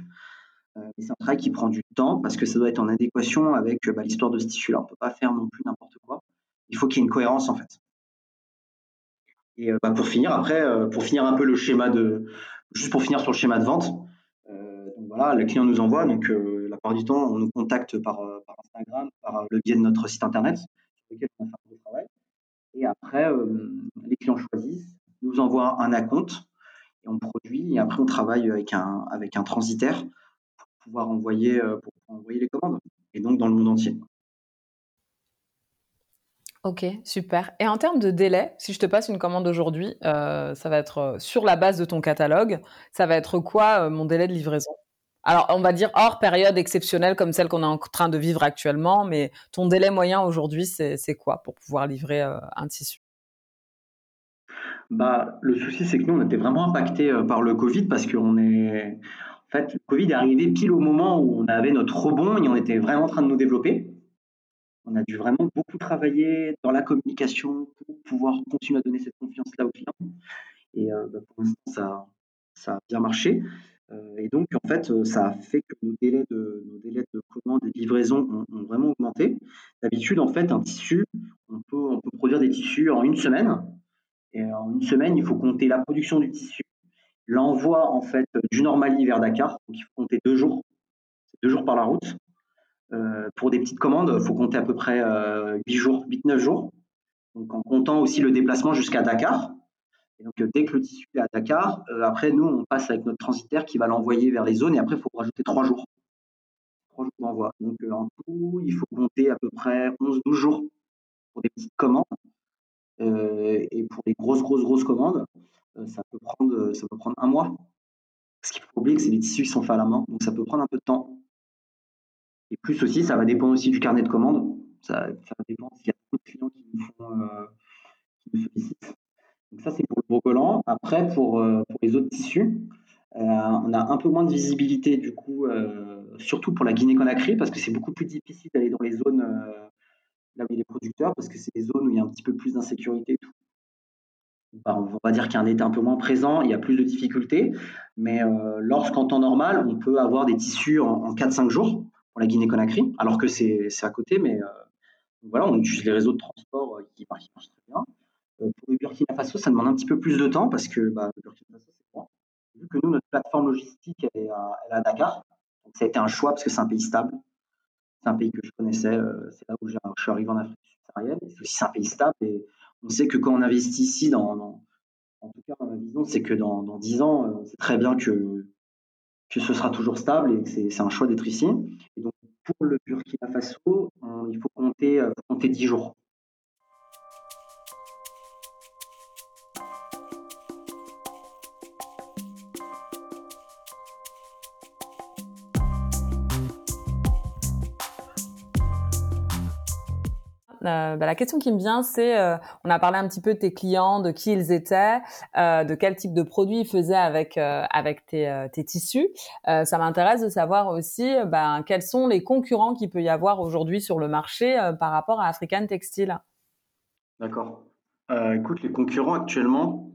B: Euh, c'est un travail qui prend du temps parce que ça doit être en adéquation avec bah, l'histoire de ce tissu-là. On ne peut pas faire non plus n'importe quoi. Il faut qu'il y ait une cohérence en fait. Et euh, bah, pour finir, après, euh, pour finir un peu le schéma de, juste pour finir sur le schéma de vente, donc voilà, le client nous envoie, donc la plupart du temps, on nous contacte par, euh, Instagram, par euh, le biais de notre site internet, sur lequel on a fait un travail. Et après, euh, les clients choisissent, nous envoient un acompte et on produit. Et après, on travaille avec un, avec un transitaire pour pouvoir envoyer, pour envoyer les commandes. Et donc, dans le monde entier.
A: Ok, super. Et en termes de délai, si je te passe une commande aujourd'hui, ça va être sur la base de ton catalogue. Ça va être quoi mon délai de livraison? Alors, on va dire hors période exceptionnelle comme celle qu'on est en train de vivre actuellement, mais ton délai moyen aujourd'hui, c'est quoi pour pouvoir livrer euh, un tissu?
B: Bah, Le souci, c'est que nous, on était vraiment impacté euh, par le Covid parce qu'on est. En fait, le Covid est arrivé pile au moment où on avait notre rebond et on était vraiment en train de nous développer. On a dû vraiment beaucoup travailler dans la communication pour pouvoir continuer à donner cette confiance-là aux clients. Et euh, bah, pour l'instant, ça, a bien marché. Euh, et donc, en fait, euh, ça a fait que nos délais de, commande et de livraison ont, vraiment augmenté. D'habitude, en fait, un tissu, on peut, produire des tissus en une semaine. Et en une semaine, il faut compter la production du tissu, l'envoi en fait du Normali vers Dakar. Donc, il faut compter deux jours, deux jours par la route. Euh, pour des petites commandes, il faut compter à peu près euh, 8 jours, 8-9 jours. Donc, en comptant aussi le déplacement jusqu'à Dakar. Donc, euh, dès que le tissu est à Dakar, euh, après, nous, on passe avec notre transitaire qui va l'envoyer vers les zones et après, il faut rajouter trois jours. Trois jours d'envoi. Donc, euh, en tout, il faut compter à peu près 11-12 jours pour des petites commandes. et pour les grosses, grosses, grosses commandes, ça, peut prendre, ça peut prendre un mois. Ce qu'il faut oublier, que c'est des tissus qui sont faits à la main, donc ça peut prendre un peu de temps. Et plus aussi, ça va dépendre aussi du carnet de commandes. Ça, ça dépend s'il y a beaucoup de clients qui nous, font, qui nous sollicitent. Donc ça, c'est pour le bogolan. Après, pour, euh, pour les autres tissus, euh, on a un peu moins de visibilité, du coup, euh, surtout pour la Guinée-Conakry, parce que c'est beaucoup plus difficile d'aller dans les zones là où il y a les producteurs, parce que c'est des zones où il y a un petit peu plus d'insécurité. Bah, on va dire qu'il y a un état un peu moins présent, il y a plus de difficultés, mais lorsqu'en temps normal, on peut avoir des tissus en, 4-5 jours la Guinée-Conakry, alors que c'est à côté, mais voilà, on utilise les réseaux de transport qui marchent très bien. Euh, pour le Burkina Faso, ça demande un petit peu plus de temps parce que bah, le Burkina Faso, c'est quoi Vu que nous, notre plateforme logistique, elle est à, Dakar, donc ça a été un choix parce que c'est un pays stable. C'est un pays que je connaissais, euh, c'est là où je suis arrivé en Afrique subsaharienne. C'est aussi un pays stable et on sait que quand on investit ici, dans, en tout cas, ma vision, c'est que dans, dans 10 ans, euh, c'est très bien que, que ce sera toujours stable et que c'est un choix d'être ici. Et donc, pour le Burkina Faso, il faut compter, faut compter 10 jours.
A: Bah, la question qui me vient, c'est, on a parlé un petit peu de tes clients, de qui ils étaient, de quel type de produits ils faisaient avec tes, tissus. ça m'intéresse de savoir aussi, ben, quels sont les concurrents qu'il peut y avoir aujourd'hui sur le marché par rapport à African Textile.
B: D'accord. écoute, les concurrents actuellement,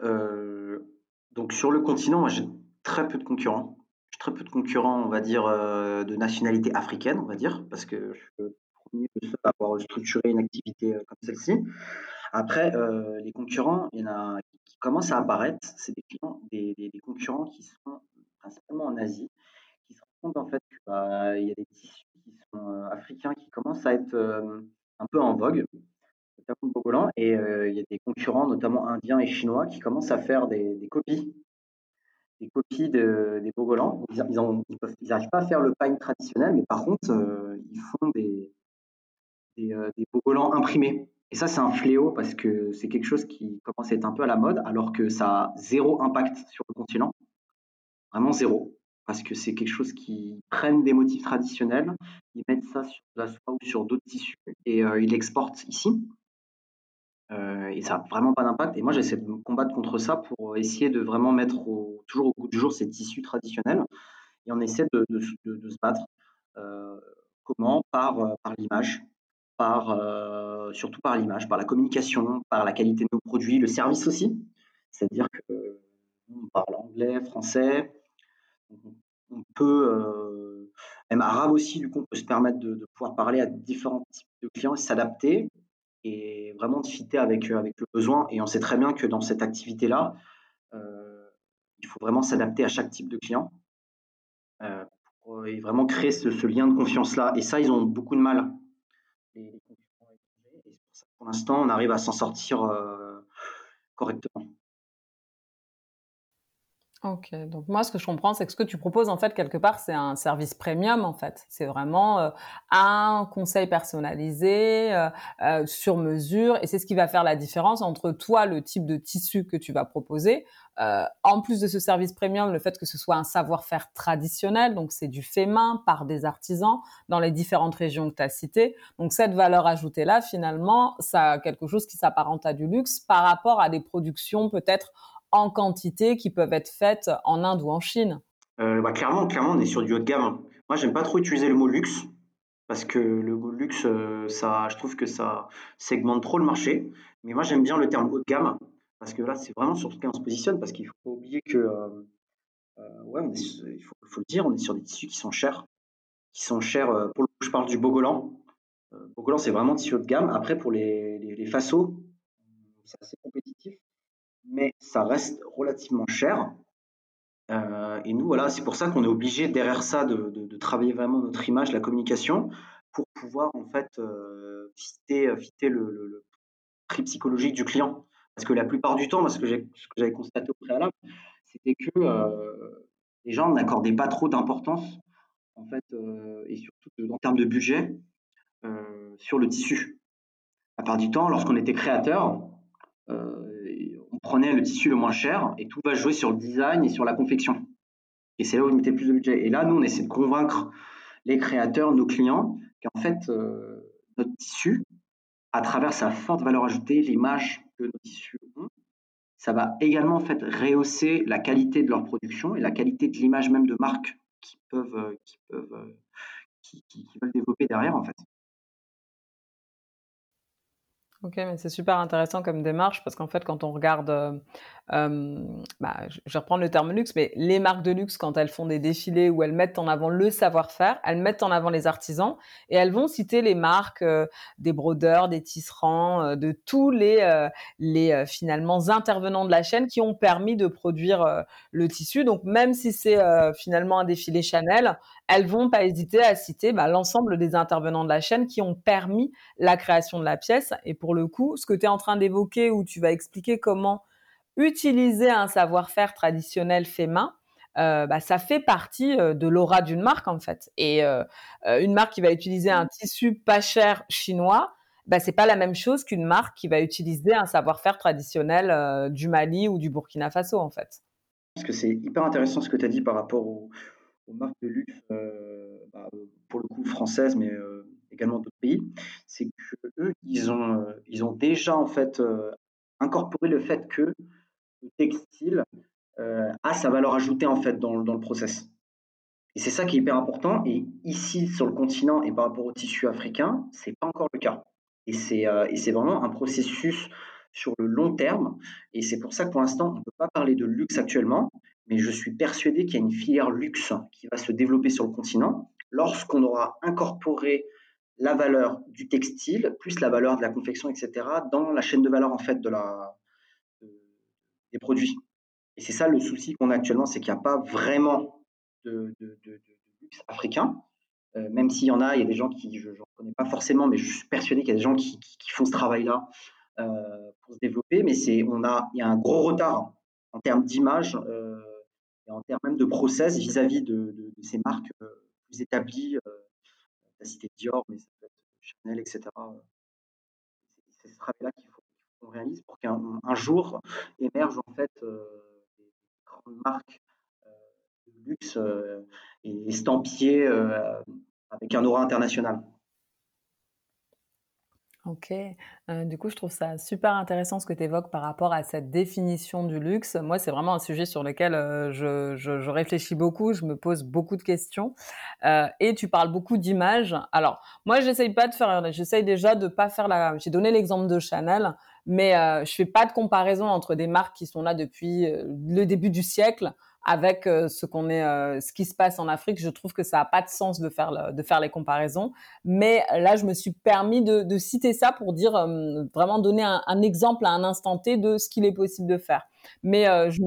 B: donc sur le continent, j'ai très peu de concurrents très peu de concurrents, on va dire, euh, de nationalité africaine, on va dire, parce que je premier à avoir structuré une activité euh, comme celle-ci. Après, euh, les concurrents, il y en a qui commencent à apparaître. C'est des clients, des, concurrents qui sont principalement en Asie, qui se rendent compte en fait qu'il bah, y a des tissus qui sont africains qui commencent à être un peu en vogue, notamment et il y a des concurrents, notamment indiens et chinois, qui commencent à faire des, copies des copies des Bogolans. Ils n'arrivent pas à faire le pain traditionnel, mais par contre, euh, ils font des, des, euh, Bogolans imprimés. Et ça, c'est un fléau parce que c'est quelque chose qui commence à être un peu à la mode, alors que ça a zéro impact sur le continent. Vraiment zéro. Parce que c'est quelque chose qui prennent des motifs traditionnels, ils mettent ça sur la soie ou sur d'autres tissus et euh, ils l'exportent ici. Euh, et ça n'a vraiment pas d'impact. Et moi, j'essaie de me combattre contre ça pour essayer de vraiment mettre toujours au bout du jour ces tissus traditionnels. Et on essaie de, se battre. Comment? Par, par l'image, par, surtout par l'image, par la communication, par la qualité de nos produits, le service aussi. C'est-à-dire que on parle anglais, français, on peut, même arabe aussi, du coup, on peut se permettre de, pouvoir parler à différents types de clients et s'adapter et vraiment de fitter avec, euh, avec le besoin. Et on sait très bien que dans cette activité-là, euh, il faut vraiment s'adapter à chaque type de client euh, et vraiment créer ce, lien de confiance-là. Et ça, ils ont beaucoup de mal. Pour l'instant, on arrive à s'en sortir correctement.
A: Ok, donc moi ce que je comprends, c'est que ce que tu proposes en fait quelque part, c'est un service premium en fait. C'est vraiment euh, un conseil personnalisé, euh, euh, sur mesure, et c'est ce qui va faire la différence entre toi, le type de tissu que tu vas proposer, en plus de ce service premium, le fait que ce soit un savoir-faire traditionnel, donc c'est du fait main par des artisans dans les différentes régions que tu as citées. Donc cette valeur ajoutée là, finalement, ça a quelque chose qui s'apparente à du luxe par rapport à des productions peut-être en quantité qui peuvent être faites en Inde ou en Chine
B: euh, bah, clairement, clairement, on est sur du haut de gamme. Moi, j'aime pas trop utiliser le mot luxe parce que le mot luxe, euh, ça, je trouve que ça segmente trop le marché. Mais moi, j'aime bien le terme haut de gamme parce que là, c'est vraiment sur lequel on se positionne parce qu'il faut pas oublier que, euh, ouais, il faut, le dire, on est sur des tissus qui sont chers, qui sont chers. pour le coup, je parle du Bogolan. Bogolan, c'est vraiment tissu haut de gamme. Après, pour les, les, les c'est assez compétitif mais ça reste relativement cher. Euh, et nous, voilà, c'est pour ça qu'on est obligé derrière ça de, travailler vraiment notre image, la communication, pour pouvoir en fait euh, fitter, le, prix psychologique du client. Parce que la plupart du temps, ce que j'avais constaté au préalable, c'était que euh, les gens n'accordaient pas trop d'importance, en fait, euh, et surtout en termes de budget, sur le tissu. À part du temps, lorsqu'on était créateur, prenez le tissu le moins cher et tout va jouer sur le design et sur la confection. Et c'est là où vous mettez plus de budget. Et là, nous, on essaie de convaincre les créateurs, nos clients, qu'en fait, euh, notre tissu, à travers sa forte valeur ajoutée, l'image que nos tissus ont, ça va également en fait rehausser la qualité de leur production et la qualité de l'image même de marque peuvent, euh, qui peuvent, euh, qui, qui veulent développer derrière en fait.
A: Ok, mais c'est super intéressant comme démarche parce qu'en fait, quand on regarde, euh, euh, bah, je vais reprendre le terme luxe, mais les marques de luxe, quand elles font des défilés où elles mettent en avant le savoir-faire, elles mettent en avant les artisans et elles vont citer les marques euh, des brodeurs, des tisserands, de tous les, les finalement intervenants de la chaîne qui ont permis de produire le tissu. Donc, même si c'est finalement un défilé Chanel, elles vont pas hésiter à citer bah, l'ensemble des intervenants de la chaîne qui ont permis la création de la pièce. Et pour le coup, ce que tu es en train d'évoquer, où tu vas expliquer comment utiliser un savoir-faire traditionnel fait main, euh, bah, ça fait partie euh, de l'aura d'une marque en fait. Et euh, une marque qui va utiliser un tissu pas cher chinois, bah, c'est pas la même chose qu'une marque qui va utiliser un savoir-faire traditionnel du Mali ou du Burkina Faso en fait.
B: Parce que c'est hyper intéressant ce que tu as dit par rapport au, aux marques de luxe, bah, pour le coup françaises, mais également d'autres pays, c'est qu'eux, ils ont, ils ont déjà en fait incorporé le fait que le textile a sa valeur ajoutée en fait dans, dans le process. Et c'est ça qui est hyper important. Et ici, sur le continent et par rapport au tissu africain, c'est pas encore le cas. Et c'est c'est vraiment un processus sur le long terme. Et c'est pour ça que pour l'instant, on ne peut pas parler de luxe actuellement, mais je suis persuadé qu'il y a une filière luxe qui va se développer sur le continent lorsqu'on aura incorporé la valeur du textile plus la valeur de la confection, etc., dans la chaîne de valeur en fait de la, produits. Et c'est ça le souci qu'on a actuellement, c'est qu'il n'y a pas vraiment de, luxe africain. Euh, même s'il y en a, il y a des gens qui, je ne connais pas forcément, mais je suis persuadé qu'il y a des gens qui, font ce travail-là euh, pour se développer. Mais c'est, on a, il y a un gros retard en termes d'image euh, et en termes même de process vis-à-vis de, ces marques plus établies. la cité Dior, mais ça peut être Chanel, etc. C'est ce travail-là qu'il qu'on réalise pour qu'un jour émerge en fait des grandes marques de luxe et estampillées avec un aura international.
A: Ok, euh, du coup, je trouve ça super intéressant ce que tu évoques par rapport à cette définition du luxe. Moi, c'est vraiment un sujet sur lequel euh, je, réfléchis beaucoup, je me pose beaucoup de questions. Euh, et tu parles beaucoup d'images. Alors, moi, j'essaye pas de faire, j'essaye déjà de pas faire la. J'ai donné l'exemple de Chanel, mais euh, je fais pas de comparaison entre des marques qui sont là depuis euh, le début du siècle avec euh, ce qu'on est, euh, ce qui se passe en Afrique. Je trouve que ça n'a pas de sens de faire de faire les comparaisons. Mais là, je me suis permis de, de citer ça pour dire euh, vraiment donner un, un, exemple à un instant T de ce qu'il est possible de faire mais euh, je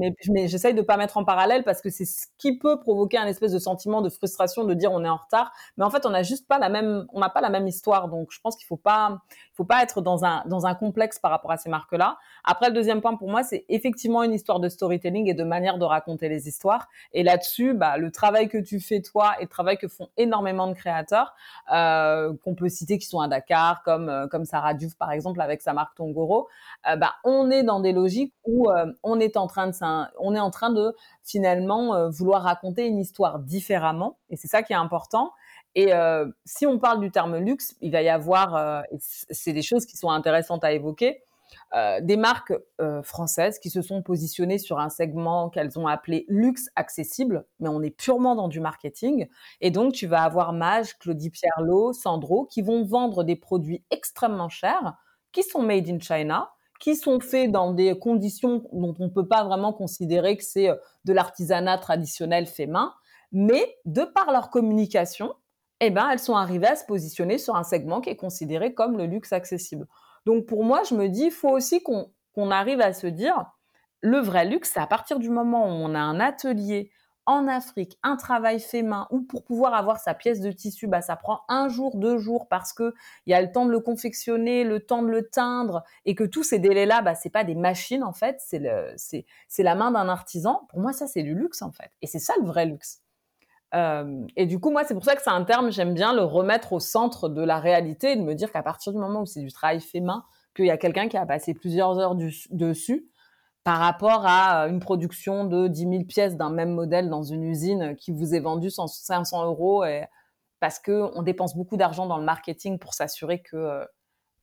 A: j'essaye de pas mettre en parallèle parce que c'est ce qui peut provoquer un espèce de sentiment de frustration de dire on est en retard, mais en fait on n'a juste pas la même, on n'a pas la même histoire, donc je pense qu'il faut pas, faut pas être dans un dans un complexe par rapport à ces marques-là. Après le deuxième point pour moi c'est effectivement une histoire de storytelling et de manière de raconter les histoires, et là-dessus bah le travail que tu fais toi et le travail que font énormément de créateurs euh, qu'on peut citer qui sont à Dakar comme euh, comme Sarah Diouf par exemple avec sa marque Tongoro, euh, bah on est dans des logiques où euh, on est en train de finalement euh, vouloir raconter une histoire différemment et c'est ça qui est important. Et euh, si on parle du terme luxe, il va y avoir, euh, c'est des choses qui sont intéressantes à évoquer, des marques françaises qui se sont positionnées sur un segment qu'elles ont appelé luxe accessible, mais on est purement dans du marketing. Et donc, tu vas avoir Mage, Claudie Pierlot, Sandro, qui vont vendre des produits extrêmement chers, qui sont made in China, qui sont faits dans des conditions dont on ne peut pas vraiment considérer que c'est euh, de l'artisanat traditionnel fait main, mais de par leur communication, eh ben, elles sont arrivées à se positionner sur un segment qui est considéré comme le luxe accessible. Donc pour moi, je me dis, il faut aussi qu'on arrive à se dire, le vrai luxe, c'est à partir du moment où on a un atelier en Afrique, un travail fait main, ou pour pouvoir avoir sa pièce de tissu, bah, ça prend un jour, deux jours, parce que il y a le temps de le confectionner, le temps de le teindre, et que tous ces délais-là, bah, c'est pas des machines, en fait, c'est le, c'est, c'est la main d'un artisan. Pour moi, ça, c'est du luxe, en fait. Et c'est ça, le vrai luxe. Euh, et du coup, moi, c'est pour ça que c'est un terme, j'aime bien le remettre au centre de la réalité, de me dire qu'à partir du moment où c'est du travail fait main, qu'il y a quelqu'un qui a passé plusieurs heures dessus, par rapport à euh, une production de 10 000 pièces d'un même modèle dans une usine qui vous est vendue 500 euros parce que on dépense beaucoup d'argent dans le marketing pour s'assurer que euh,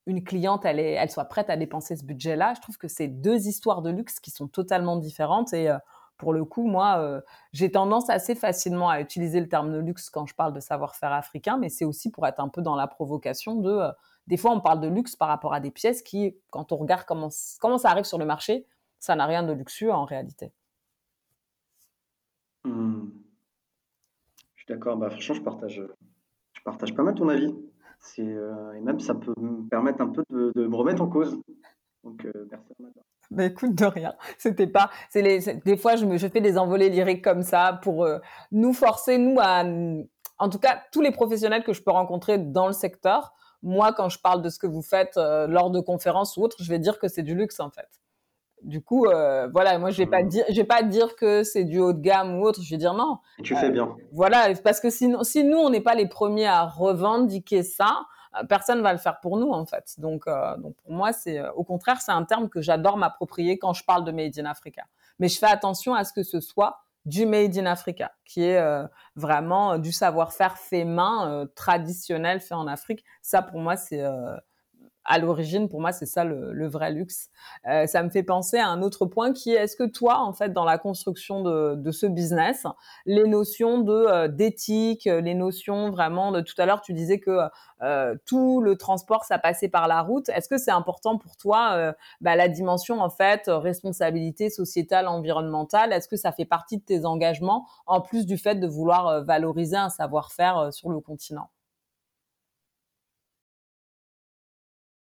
A: une cliente elle, est, soit prête à dépenser ce budget-là. Je trouve que c'est deux histoires de luxe qui sont totalement différentes et euh, pour le coup, moi, j'ai tendance assez facilement à utiliser le terme de luxe quand je parle de savoir-faire africain, mais c'est aussi pour être un peu dans la provocation de. des fois, on parle de luxe par rapport à des pièces qui, quand on regarde comment ça arrive sur le marché, ça n'a rien de luxueux en réalité.
B: Hmm. Je suis d'accord. Bah, franchement, je partage, je partage pas mal ton avis. Euh, et même, ça peut me permettre un peu de, me remettre en cause. Donc, euh, merci
A: bah, écoute, de rien. C'était pas. C'est les. Des fois, je me, je fais des envolées lyriques comme ça pour euh, nous forcer, nous à. En tout cas, tous les professionnels que je peux rencontrer dans le secteur. Moi, quand je parle de ce que vous faites lors de conférences ou autres, je vais dire que c'est du luxe en fait. Du coup, euh, voilà, moi je vais pas mmh. dire, je vais pas dire que c'est du haut de gamme ou autre. Je vais dire non.
B: tu fais bien.
A: Euh, voilà, parce que sinon, si nous on n'est pas les premiers à revendiquer ça, euh, personne va le faire pour nous en fait. Donc, donc pour moi, c'est au contraire, c'est un terme que j'adore m'approprier quand je parle de Made in Africa. Mais je fais attention à ce que ce soit du Made in Africa, qui est vraiment du savoir-faire fait main traditionnel fait en Afrique. Ça, pour moi, c'est à l'origine, pour moi, c'est ça le, vrai luxe. Euh, ça me fait penser à un autre point qui est est-ce que toi, en fait, dans la construction de, ce business, les notions de euh, d'éthique, les notions vraiment de tout à l'heure, tu disais que euh, tout le transport, ça passait par la route. Est-ce que c'est important pour toi bah, la dimension en fait responsabilité sociétale, environnementale? Est-ce que ça fait partie de tes engagements en plus du fait de vouloir valoriser un savoir-faire sur le continent?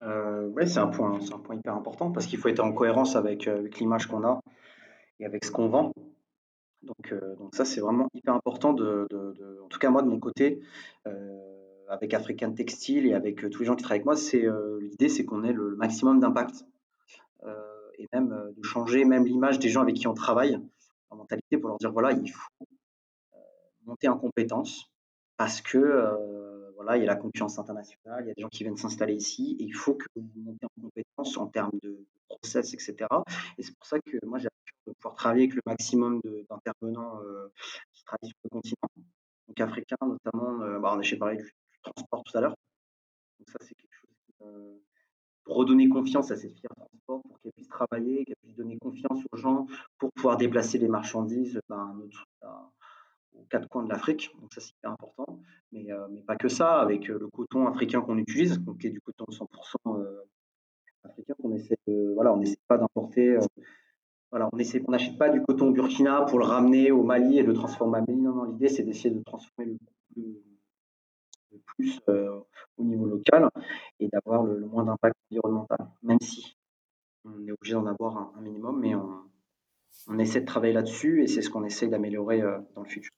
B: Euh, ouais, c'est un point, c'est un point hyper important parce qu'il faut être en cohérence avec, euh, l'image qu'on a et avec ce qu'on vend. Donc, euh, ça, c'est vraiment hyper important de, en tout cas moi de mon côté, euh, avec African Textile et avec tous les gens qui travaillent avec moi, c'est l'idée, c'est qu'on ait le, maximum d'impact et même de changer même l'image des gens avec qui on travaille en mentalité pour leur dire voilà, il faut monter en compétences parce que voilà, il y a la concurrence internationale, il y a des gens qui viennent s'installer ici et il faut que vous montiez en compétences en termes de process, etc. Et c'est pour ça que moi, j'ai de pouvoir travailler avec le maximum d'intervenants euh, qui travaillent sur le continent, donc africains notamment. Euh, bah, on a parlé du, transport tout à l'heure. Donc ça, c'est quelque chose euh, pour redonner confiance à cette filière transport, pour qu'elle puisse travailler, qu'elle puisse donner confiance aux gens, pour pouvoir déplacer les marchandises ben, notre, aux quatre coins de l'Afrique. Donc ça, c'est important. Mais, euh, mais, pas que ça, avec euh, le coton africain qu'on utilise, qui est du coton 100% euh, africain, qu'on essaie de, voilà, on n'essaie pas d'importer. voilà, on essaie, on n'achète pas du coton Burkina pour le ramener au Mali et le transformer à Mali. Non, non, l'idée, c'est d'essayer de transformer le, plus au niveau local et d'avoir le, moins d'impact environnemental, même si on est obligé d'en avoir un, un minimum, mais on, on essaie de travailler là-dessus et c'est ce qu'on essaie d'améliorer dans le futur.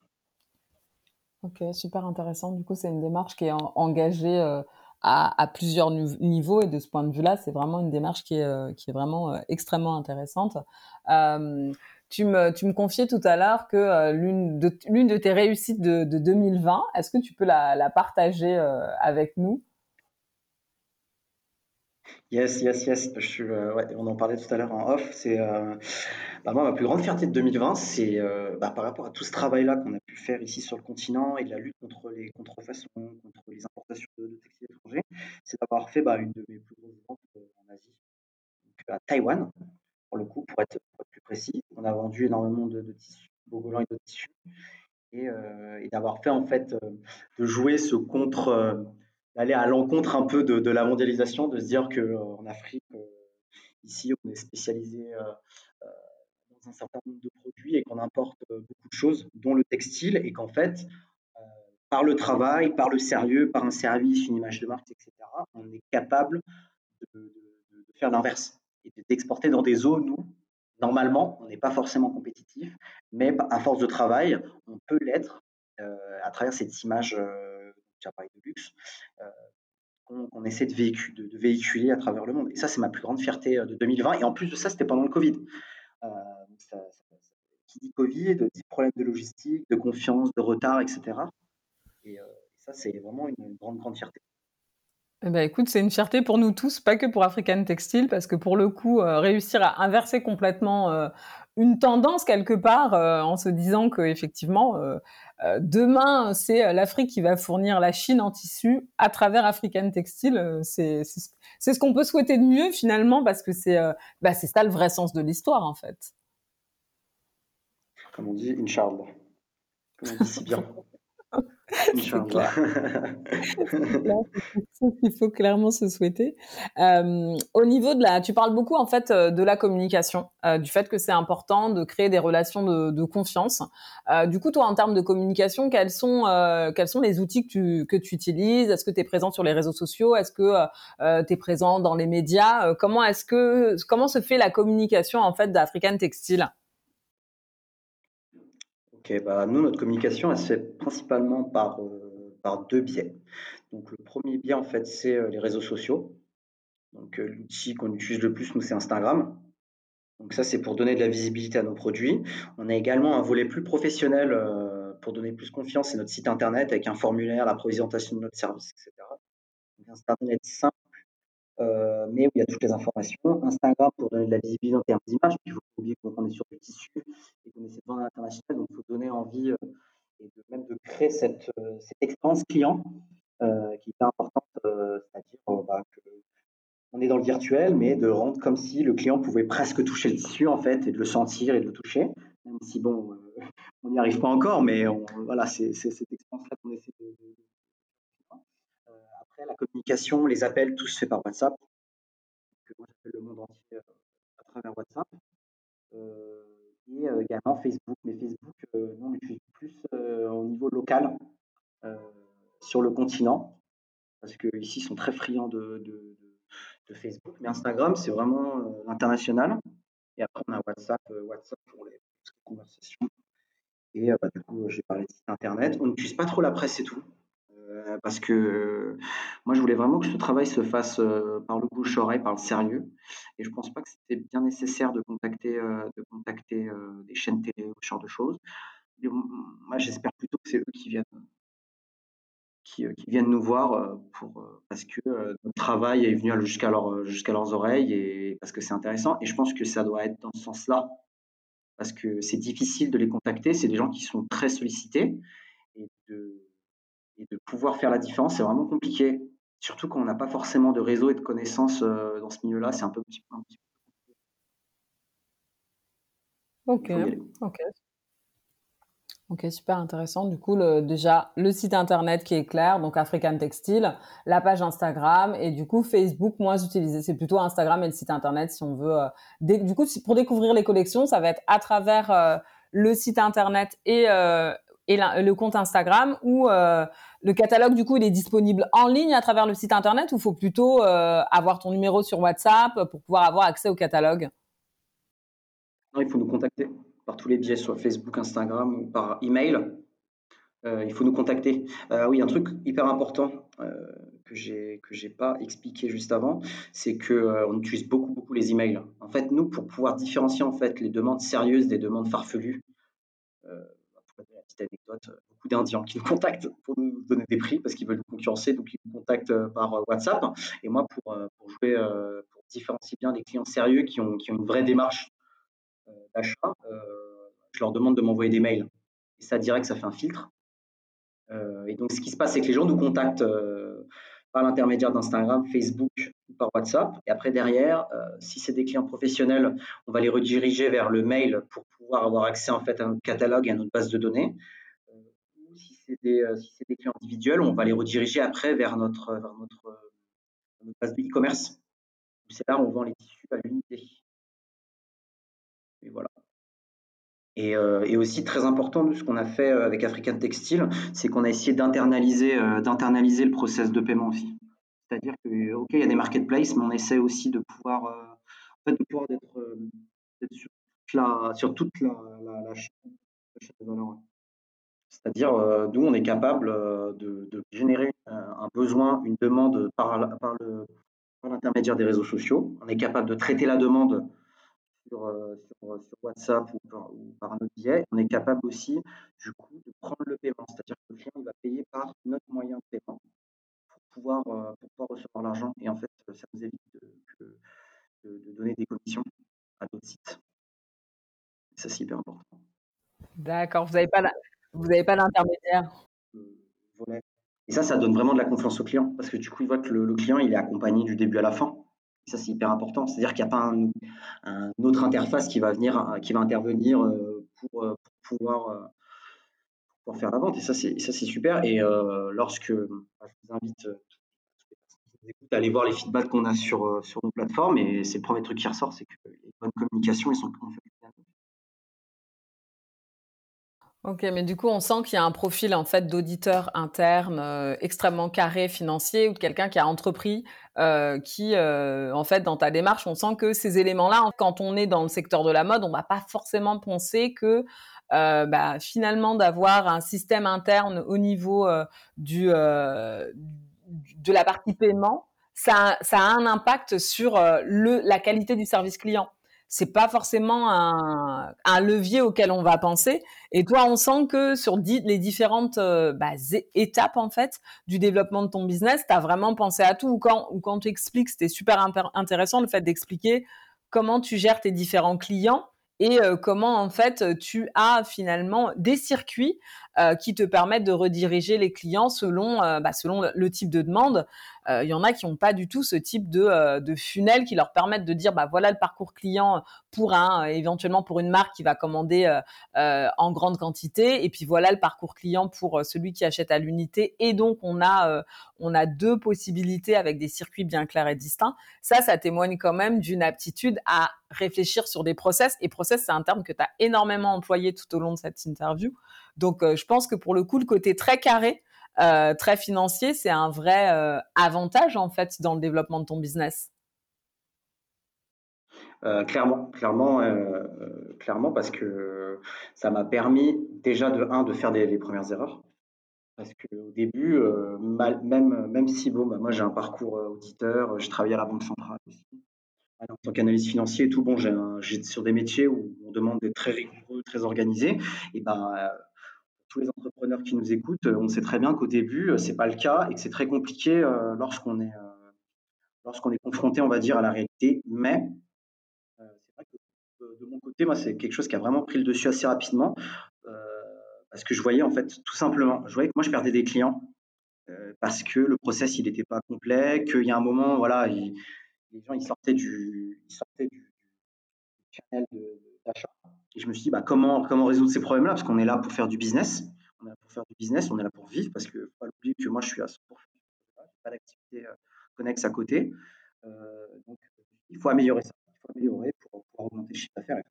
A: Ok, super intéressant. Du coup, c'est une démarche qui est engagée euh, à, plusieurs niveaux et de ce point de vue-là, c'est vraiment une démarche qui est, euh, vraiment euh, extrêmement intéressante. tu, me, confiais tout à l'heure que l'une de, de tes réussites de, 2020, est-ce que tu peux la, partager avec nous?
B: Yes, yes, yes. On en parlait tout à l'heure en off. C'est bah, ma plus grande fierté de 2020, c'est euh, bah, par rapport à tout ce travail-là qu'on a faire ici sur le continent et de la lutte contre les contrefaçons, contre les importations de, textiles étrangers, c'est d'avoir fait bah, une de mes plus grosses ventes euh, en Asie, à Taïwan, pour le coup, pour être, plus précis. On a vendu énormément de, tissus, bogolans et de tissus, euh, et d'avoir fait en fait, de jouer ce contre, d'aller à l'encontre un peu de, la mondialisation, de se dire qu'en Afrique, ici, on est spécialisé un certain nombre de produits et qu'on importe euh, beaucoup de choses, dont le textile, et qu'en fait, euh, par le travail, par le sérieux, par un service, une image de marque, etc., on est capable de, faire l'inverse et d'exporter dans des zones où, normalement, on n'est pas forcément compétitif, mais à force de travail, on peut l'être euh, à travers cette image, de luxe, qu'on essaie de, de, véhiculer à travers le monde. Et ça, c'est ma plus grande fierté de 2020. Et en plus de ça, c'était pendant le Covid qui dit Covid, dit problème de logistique, de confiance, de retard, etc. Et, euh, ça, c'est vraiment une, grande, grande fierté.
A: Eh ben, écoute, c'est une fierté pour nous tous, pas que pour African Textile, parce que pour le coup, euh, réussir à inverser complètement euh, une tendance quelque part, en se disant que effectivement, demain, c'est l'Afrique qui va fournir la Chine en tissu à travers African Textile. c'est ce qu'on peut souhaiter de mieux finalement, parce que c'est bah, c'est ça le vrai sens de l'histoire en fait
B: comme on dit, Inch'Allah. Comme on dit si bien.
A: Inch'Allah. Il faut clairement se souhaiter. Euh, au niveau de la, tu parles beaucoup en fait euh, de la communication, euh, du fait que c'est important de créer des relations de, de confiance. Euh, du coup, toi, en termes de communication, quels sont euh, quels sont les outils que tu que tu utilises? Est-ce que tu es présent sur les réseaux sociaux? Est-ce que tu es présent dans les médias? Comment est-ce que comment se fait la communication en fait d'African Textile?
B: Ok, bah nous, notre communication, elle se fait principalement par, euh, par deux biais. Donc, le premier biais, en fait, c'est euh, les réseaux sociaux. Donc, euh, l'outil qu'on utilise le plus, nous, c'est Instagram. Donc, ça, c'est pour donner de la visibilité à nos produits. On a également un volet plus professionnel pour donner plus confiance, c'est notre site internet avec un formulaire, la présentation de notre service, etc. Un internet simple euh, mais où il y a toutes les informations. Instagram pour donner de la visibilité en termes d'image. Il faut oublier qu'on est sur le tissu et qu'on essaie de vendre à l'international, donc il faut donner envie et de, même de créer cette, cette expérience client qui est importante, c'est-à-dire bah, on est dans le virtuel, mais de rendre comme si le client pouvait presque toucher le tissu en fait et de le sentir et de le toucher, même si bon, on n'y arrive pas encore, mais voilà, c'est cette expérience-là qu'on essaie de, euh, la communication, les appels, tout se fait par WhatsApp. Que moi, j'appelle le monde entier euh, à travers WhatsApp. Euh, et également Facebook. Mais Facebook, nous, on l'utilise plus au niveau local sur le continent. Parce qu'ici, ils sont très friands de, Facebook. Mais Instagram, c'est vraiment international. Et après, on a WhatsApp, WhatsApp pour les, conversations. Et bah, du coup, j'ai parlé de site internet. On n'utilise pas trop la presse et tout. Euh, parce que moi, je voulais vraiment que ce travail se fasse euh, par le bouche-oreille, par le sérieux. Et je ne pense pas que c'était bien nécessaire de contacter, euh, de contacter des chaînes télé ou ce genre de choses. moi, j'espère plutôt que c'est eux qui viennent, qui, viennent nous voir parce que notre travail est venu jusqu'à leurs oreilles et parce que c'est intéressant. Et je pense que ça doit être dans ce sens-là. Parce que c'est difficile de les contacter. C'est des gens qui sont très sollicités. Et de, et de pouvoir faire la différence, c'est vraiment compliqué. Surtout quand on n'a pas forcément de réseau et de connaissances euh, dans ce milieu-là, c'est un peu un petit peu.
A: Ok, ok. Ok, super intéressant. Du coup, le, déjà, le site internet qui est clair, donc African Textile, la page Instagram et du coup, Facebook moins utilisé. C'est plutôt Instagram et le site internet si on veut. Euh, du coup, pour découvrir les collections, ça va être à travers euh, le site internet et, et le compte Instagram ou euh, le catalogue du coup il est disponible en ligne à travers le site internet ou faut plutôt euh, avoir ton numéro sur WhatsApp pour pouvoir avoir accès au catalogue?
B: Il faut nous contacter par tous les biais, soit Facebook, Instagram ou par email. Euh, il faut nous contacter. oui, un truc hyper important que j'ai que j'ai pas expliqué juste avant, c'est que on utilise beaucoup beaucoup les emails. En fait, nous pour pouvoir différencier en fait les demandes sérieuses des demandes farfelues anecdote, euh, beaucoup d'Indiens qui nous contactent pour nous donner des prix parce qu'ils veulent nous concurrencer, donc ils nous contactent euh, par euh, WhatsApp. Et moi, pour, jouer, pour différencier bien des clients sérieux qui ont, qui ont une vraie démarche d'achat, je leur demande de m'envoyer des mails. Et ça, direct, ça fait un filtre. et donc, ce qui se passe, c'est que les gens nous contactent par l'intermédiaire d'Instagram, Facebook par WhatsApp. Et après, derrière, si c'est des clients professionnels, on va les rediriger vers le mail pour pouvoir avoir accès en fait à notre catalogue et à notre base de données. Euh, ou si c'est des, euh, si des, clients individuels, on va les rediriger après vers notre, vers notre, euh, base de e-commerce. C'est là où on vend les tissus à l'unité. Et voilà. Et, et, aussi très important de ce qu'on a fait avec African Textile, c'est qu'on a essayé d'internaliser d'internaliser le process de paiement aussi. C'est-à-dire que ok, il y a des marketplaces, mais on essaie aussi de pouvoir en fait, de pouvoir d'être sur sur toute la, chaîne, de valeur. C'est-à-dire, euh, nous, on est capable euh, de, générer un, besoin, une demande par, l'intermédiaire des réseaux sociaux. On est capable de traiter la demande sur, euh, WhatsApp ou par, un autre biais. On est capable aussi, du coup, de prendre le paiement. C'est-à-dire que le client va payer par notre moyen de paiement pour pouvoir, pour recevoir l'argent. Et en fait, ça nous évite de donner des commissions à d'autres sites. Ça, c'est hyper important.
A: D'accord, vous n'avez pas, vous pas l'intermédiaire?
B: Et ça, ça donne vraiment de la confiance au client parce que du coup, il voit que le, client, il est accompagné du début à la fin. Et ça, c'est hyper important. C'est-à-dire qu'il n'y a pas un, autre interface qui va venir, qui va intervenir euh, pour, pouvoir, euh, pour, faire la vente. Et ça, c'est, ça, c'est super. Et euh, lorsque bah, je vous invite à aller voir les feedbacks qu'on a sur, sur nos plateformes, et c'est le premier truc qui ressort, c'est que les bonnes communications, ils sont fait
A: Ok, mais du coup, on sent qu'il y a un profil en fait d'auditeur interne euh, extrêmement carré financier ou de quelqu'un qui a entrepris, euh, qui euh, en fait dans ta démarche, on sent que ces éléments-là, quand on est dans le secteur de la mode, on va pas forcément penser que bah, finalement d'avoir un système interne au niveau du de la partie paiement, ça, ça a un impact sur le la qualité du service client. c'est pas forcément un, un, levier auquel on va penser. Et toi, on sent que sur les différentes euh, bah, étapes en fait du développement de ton business, tu as vraiment pensé à tout. Ou quand, ou quand tu expliques, c'était super intéressant le fait d'expliquer comment tu gères tes différents clients et euh, comment en fait tu as finalement des circuits euh, qui te permettent de rediriger les clients selon, euh, bah, selon le type de demande. Il y en a qui n'ont pas du tout ce type de, de funnel qui leur permettent de dire bah voilà le parcours client pour un éventuellement pour une marque qui va commander en grande quantité et puis voilà le parcours client pour celui qui achète à l'unité et donc on a on a deux possibilités avec des circuits bien clairs et distincts. Ça, ça témoigne quand même d'une aptitude à réfléchir sur des process. Et process, c'est un terme que tu as énormément employé tout au long de cette interview. Donc, euh, je pense que pour le coup, le côté très carré, euh, très financier, c'est un vrai euh, avantage en fait dans le développement de ton business.
B: clairement, clairement, clairement, parce que ça m'a permis déjà de un de faire des, les premières erreurs. Parce qu'au début, même, même si bon, bah, moi j'ai un parcours auditeur, j'ai travaillé à la Banque centrale en tant qu'analyste financier et tout, bon, j'ai sur des métiers où on demande d'être très rigoureux, très organisé. Et ben, tous les entrepreneurs qui nous écoutent, on sait très bien qu'au début, euh, c'est pas le cas et que c'est très compliqué euh, lorsqu'on est est confronté, on va dire, à la réalité. Mais c'est vrai que de mon côté, moi, c'est quelque chose qui a vraiment pris le dessus assez rapidement parce que je voyais en fait, tout simplement, je voyais que moi, je perdais des clients parce que le process il n'était pas complet, qu'il y a un moment, voilà, il, les gens ils sortaient du, ils sortaient du, channel d'achat. Et je me suis dit, bah, comment, comment résoudre ces problèmes-là? Parce qu'on est là pour faire du business. On est là pour faire du business, on est là pour vivre, parce qu'il ne faut pas oublier que moi, je suis à 100%, pas d'activité euh, connexe à côté. Euh, donc, il faut améliorer ça. Il faut améliorer pour, pour augmenter le chiffre d'affaires.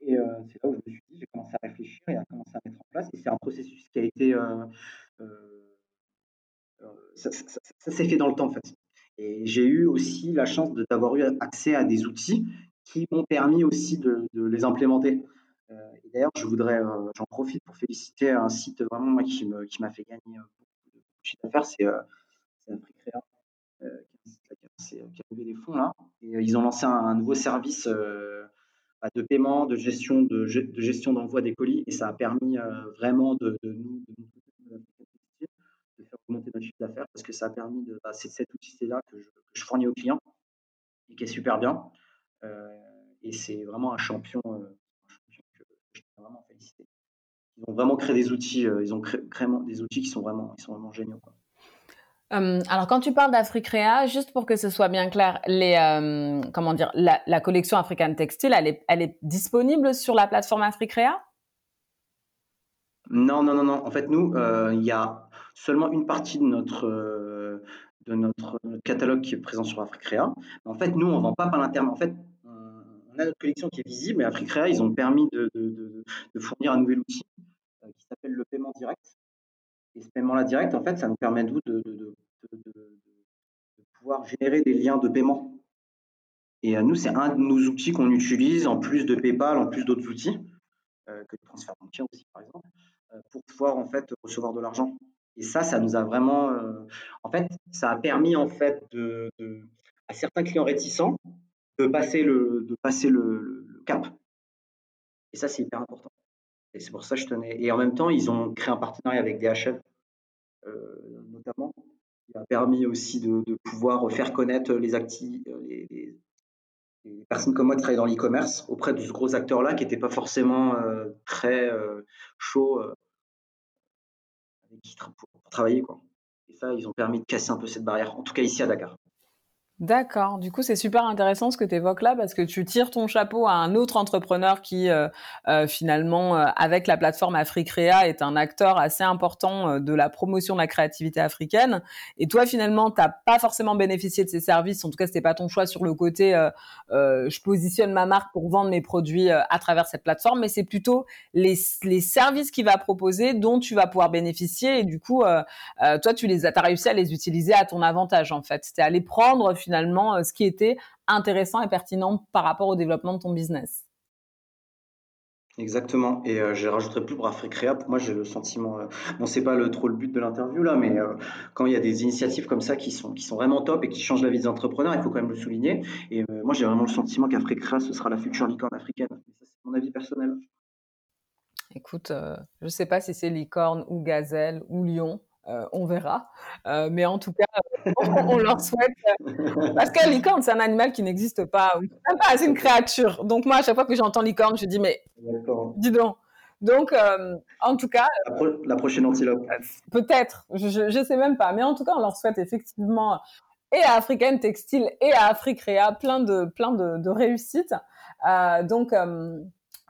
B: Et euh, c'est là où je me suis dit, j'ai commencé à réfléchir et à commencer à mettre en place. Et c'est un processus qui a été. ça, ça s'est fait dans le temps, en fait. Et j'ai eu aussi la chance d'avoir eu accès à des outils qui m'ont permis aussi de, les implémenter. Euh, et d'ailleurs, je voudrais, euh, j'en profite pour féliciter un site vraiment qui m'a fait gagner beaucoup de chiffre d'affaires, c'est euh, Africrea, qui, a levé des fonds là. Et ils ont lancé un, nouveau service bah, de paiement, de gestion de, gestion d'envoi des colis, et ça a permis vraiment de, nous, monter notre chiffre d'affaires parce que ça a permis de. Bah, c'est cet outil-là que, je, fournis aux clients et qui est super bien. Euh, et c'est vraiment un champion, euh, un champion que, je tiens vraiment féliciter. Ils ont vraiment créé des outils, euh, ils ont créé, des outils qui sont vraiment, ils sont vraiment géniaux.
A: alors, quand tu parles d'Africrea, juste pour que ce soit bien clair, les, comment dire, la, collection African Textile, elle est, elle est disponible sur la plateforme Africrea
B: Non, non, non, non. En fait, nous, il y a seulement une partie de notre, de notre, catalogue qui est présent sur Africrea. En fait, nous, on ne vend pas par l'intermédiaire. En fait, notre collection qui est visible, et Africrea, ils ont permis de, fournir un nouvel outil euh, qui s'appelle le paiement direct. Et ce paiement-là direct, en fait, ça nous permet de, de, pouvoir générer des liens de paiement. Et euh, nous, c'est un de nos outils qu'on utilise en plus de PayPal, en plus d'autres outils, que le transfert bancaire aussi, par exemple, pour pouvoir en fait recevoir de l'argent. Et ça, ça nous a vraiment, euh, en fait, ça a permis en fait de, à certains clients réticents de passer le, de passer le, cap. Et ça, c'est hyper important. Et c'est pour ça que je tenais. Et en même temps, ils ont créé un partenariat avec DHL, euh, notamment, qui a permis aussi de, pouvoir faire connaître les, actifs, les, personnes comme moi qui travaillent dans l'e-commerce auprès de ce gros acteur-là qui n'était pas forcément euh, très chaud pour, travailler. Quoi. Et ça, ils ont permis de casser un peu cette barrière, en tout cas ici à Dakar.
A: D'accord. Du coup, c'est super intéressant ce que tu évoques là parce que tu tires ton chapeau à un autre entrepreneur qui, euh, euh, finalement, euh, avec la plateforme Africrea, est un acteur assez important de la promotion de la créativité africaine. Et toi, finalement, t'as pas forcément bénéficié de ces services. En tout cas, c'était pas ton choix sur le côté. je positionne ma marque pour vendre mes produits à travers cette plateforme, mais c'est plutôt les, les services qu'il va proposer dont tu vas pouvoir bénéficier. Et du coup, toi, tu les as, as réussi à les utiliser à ton avantage en fait. C'était à les prendre finalement euh, ce qui était intéressant et pertinent par rapport au développement de ton business.
B: Exactement. Et euh, je rajouterai plus pour Africrea. Pour moi, j'ai le sentiment. euh, bon, c'est pas le, trop le but de l'interview là, mais euh, quand il y a des initiatives comme ça qui sont, qui sont vraiment top et qui changent la vie des entrepreneurs, il faut quand même le souligner. Et euh, moi, j'ai vraiment le sentiment qu'Africrea, ce sera la future licorne africaine. Ça, c'est mon avis personnel.
A: Écoute, je sais pas si c'est licorne ou gazelle ou lion, euh, on verra. Euh, mais en tout cas, on, on leur souhaite. euh, Parce que licorne, c'est un animal qui n'existe pas. ou Même pas, c'est une créature. Donc moi, à chaque fois que j'entends licorne, je dis, mais dis donc. Donc, euh, en tout cas,
B: La, pro- la prochaine antilope.
A: peut-être, je ne sais même pas. Mais en tout cas, on leur souhaite effectivement et à Africaine Textile et à Africrea plein de, plein de, de réussites. Euh, donc, euh,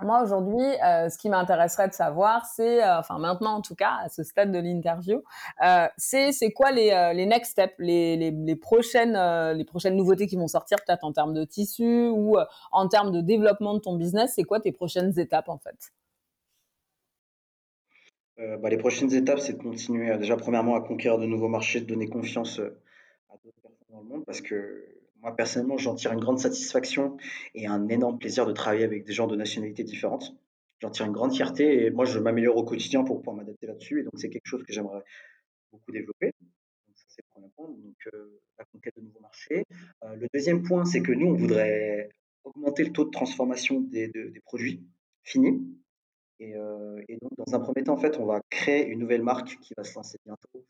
A: moi aujourd'hui, euh, ce qui m'intéresserait de savoir, c'est, euh, enfin maintenant en tout cas, à ce stade de l'interview, euh, c'est c'est quoi les, les next steps, les, les, prochaines les prochaines nouveautés qui vont sortir peut-être en termes de tissu ou en termes de développement de ton business? C'est quoi tes prochaines étapes en fait?
B: Bah, les prochaines étapes, c'est de continuer, déjà, premièrement, à conquérir de nouveaux marchés, de donner confiance à d'autres personnes dans le monde, parce que moi, personnellement, j'en tire une grande satisfaction et un énorme plaisir de travailler avec des gens de nationalités différentes. J'en tire une grande fierté et moi, je m'améliore au quotidien pour pouvoir m'adapter là-dessus. Et donc, c'est quelque chose que j'aimerais beaucoup développer. Donc, ça, c'est le premier point. Donc, euh, la conquête de nouveaux marchés. Euh, le deuxième point, c'est que nous, on voudrait augmenter le taux de transformation des, de- des produits finis. Et, euh, et donc, dans un premier temps, en fait, on va créer une nouvelle marque qui va se lancer bientôt euh,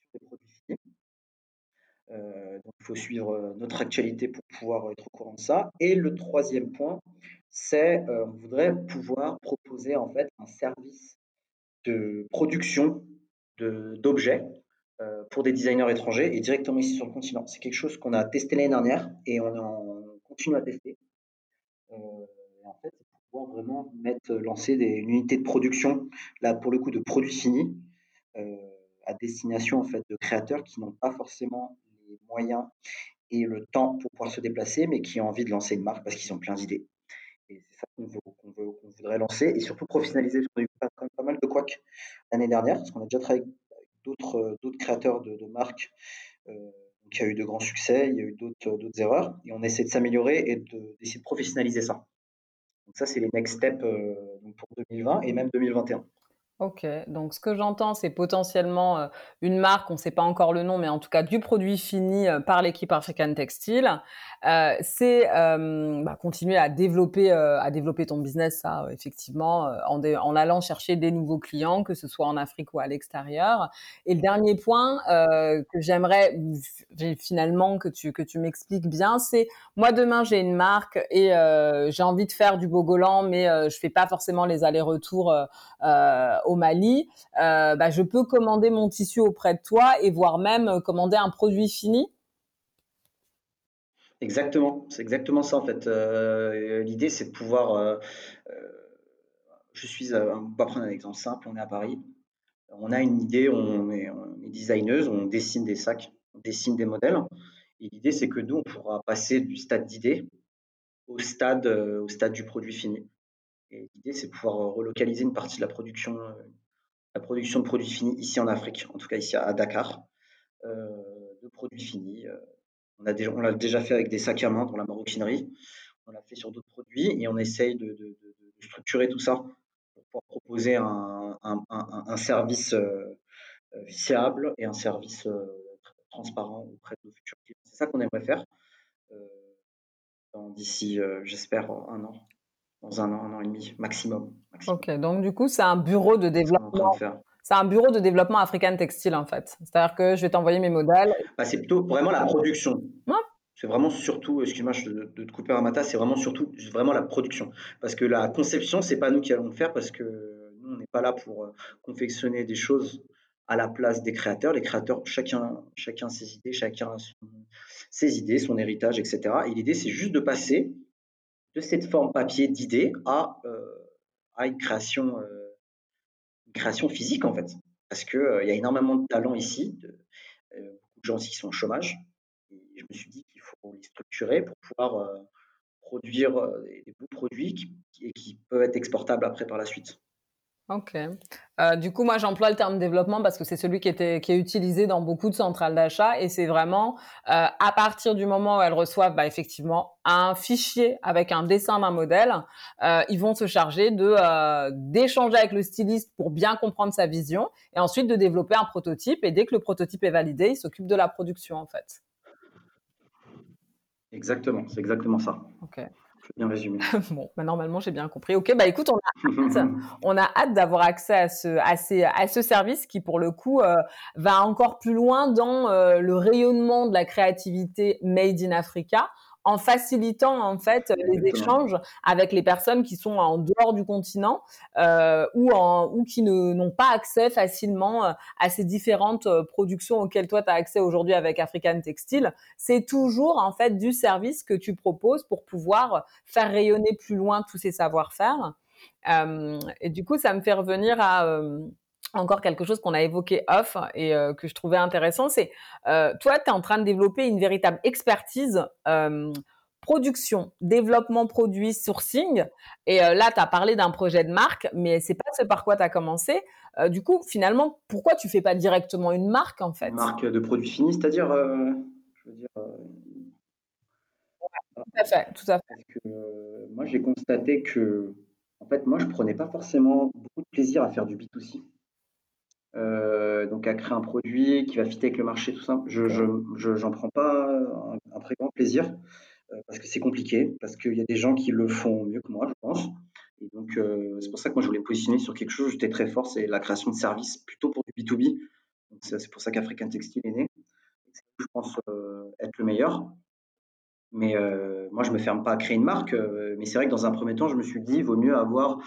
B: sur des produits finis. Euh, donc, il faut suivre euh, notre actualité pour pouvoir être au courant de ça. Et le troisième point, c'est euh, on voudrait pouvoir proposer en fait un service de production d'objets euh, pour des designers étrangers et directement ici sur le continent. C'est quelque chose qu'on a testé l'année dernière et on, continue à tester. Euh, en fait, c'est pouvoir vraiment mettre, lancer des, une unité de production, là pour le coup de produits finis, euh, à destination en fait de créateurs qui n'ont pas forcément les moyens et le temps pour pouvoir se déplacer, mais qui ont envie de lancer une marque parce qu'ils ont plein d'idées. Et c'est ça qu'on veut, qu'on voudrait lancer et surtout professionnaliser. Qu'on a eu pas, mal de couacs l'année dernière, parce qu'on a déjà travaillé avec d'autres créateurs de, marques. Euh, donc il y a eu de grands succès, il y a eu d'autres erreurs, et on essaie de s'améliorer et de- d'essayer de professionnaliser ça. Donc ça, c'est les next steps euh, pour 2020 et même 2021.
A: Ok, donc ce que j'entends, c'est potentiellement euh, une marque, on ne sait pas encore le nom, mais en tout cas du produit fini euh, par l'équipe African Textile. Euh, c'est euh, bah, continuer à développer, à développer ton business, ça, effectivement, en, en allant chercher des nouveaux clients, que ce soit en Afrique ou à l'extérieur. Et le dernier point que j'aimerais finalement que tu que tu m'expliques bien, c'est moi demain j'ai une marque et j'ai envie de faire du Bogolan, mais je fais pas forcément les allers-retours. Au Mali, euh, bah, je peux commander mon tissu auprès de toi et voire même euh, commander un produit fini.
B: Exactement, c'est exactement ça en fait. Euh, l'idée, c'est de pouvoir. je suis, on va prendre un exemple simple. On est à Paris. On a une idée, on est, on est designeuse, on dessine des sacs, on dessine des modèles. Et l'idée, c'est que nous, on pourra passer du stade d'idée au stade, au stade du produit fini. L'idée, c'est de pouvoir euh, relocaliser une partie de la production, euh, la production de produits finis ici en Afrique, en tout cas ici à Dakar, euh, de produits finis. On l'a déjà fait avec des sacs à main dans la maroquinerie. On l'a fait sur d'autres produits et on essaye de, structurer tout ça pour pouvoir proposer un, service euh, et un service transparent auprès de nos futurs clients. C'est ça qu'on aimerait faire d'ici, j'espère, un an, dans un an, un an et demi maximum. maximum.
A: Ok, donc du coup, c'est un bureau de développement. C'est un bureau de développement African Textile en fait. C'est-à-dire que je vais t'envoyer mes modèles.
B: Bah, c'est plutôt vraiment la production.
A: Ouais.
B: C'est vraiment surtout, excuse-moi de, de te couper Ramata, c'est vraiment surtout vraiment la production. Parce que la conception, c'est pas nous qui allons le faire parce que nous, on n'est pas là pour euh, confectionner des choses à la place des créateurs. Les créateurs, chacun, chacun ses idées, chacun son- ses idées, son héritage, etc. Et l'idée, c'est juste de passer de cette forme papier d'idées à, euh, à une création, euh, création physique en fait. Parce que euh, il y a énormément de talents ici, de, beaucoup de gens aussi qui sont au chômage. Et je me suis dit qu'il faut les structurer pour pouvoir produire des, beaux produits qui- et qui peuvent être exportables après par la suite.
A: Ok. Euh, du coup, moi, j'emploie le terme développement parce que c'est celui qui, était, qui est utilisé dans beaucoup de centrales d'achat et c'est vraiment euh, à partir du moment où elles reçoivent bah, effectivement un fichier avec un dessin d'un modèle, euh, ils vont se charger de euh, d'échanger avec le styliste pour bien comprendre sa vision et ensuite de développer un prototype. Et dès que le prototype est validé, ils s'occupent de la production en fait.
B: Exactement, c'est exactement ça.
A: Ok
B: bien résumé.
A: bon, bah, normalement, j'ai bien compris. Ok, bah écoute, on a hâte, hâte d'avoir accès à ce, à, ces, à ce service qui, pour le coup, euh, va encore plus loin dans euh, le rayonnement de la créativité made in Africa en facilitant en fait les échanges avec les personnes qui sont en dehors du continent euh, ou, en, ou qui n'ont pas accès facilement euh, à ces différentes euh, productions auxquelles toi tu as accès aujourd'hui avec African Textile. C'est toujours en fait du service que tu proposes pour pouvoir faire rayonner plus loin tous ces savoir-faire. Euh, et du coup, ça me fait revenir à euh, encore quelque chose qu'on a évoqué off et euh, que je trouvais intéressant, c'est euh, toi, tu es en train de développer une véritable expertise euh, production, développement produit, sourcing. Et là, tu as parlé d'un projet de marque, mais c'est pas ce par quoi tu as commencé. Du coup, finalement, pourquoi tu fais pas directement une marque en fait?
B: Une marque de produits finis, c'est-à-dire, je veux dire.
A: tout à fait, tout à fait.
B: Parce que moi, j'ai constaté que, en fait, moi, je prenais pas forcément beaucoup de plaisir à faire du B2C. Euh, donc à créer un produit qui va fitter avec le marché, tout ça. Je j'en prends pas un, très grand plaisir euh, parce que c'est compliqué, parce qu'il y a des gens qui le font mieux que moi, je pense. Et donc euh, c'est pour ça que moi je voulais positionner sur quelque chose, j'étais très fort, c'est la création de services plutôt pour du B2B. Donc c'est pour ça qu'African Textile est né. Je pense être le meilleur. Mais moi je me ferme pas à créer une marque. Mais c'est vrai que dans un premier temps, je me suis dit, il vaut mieux avoir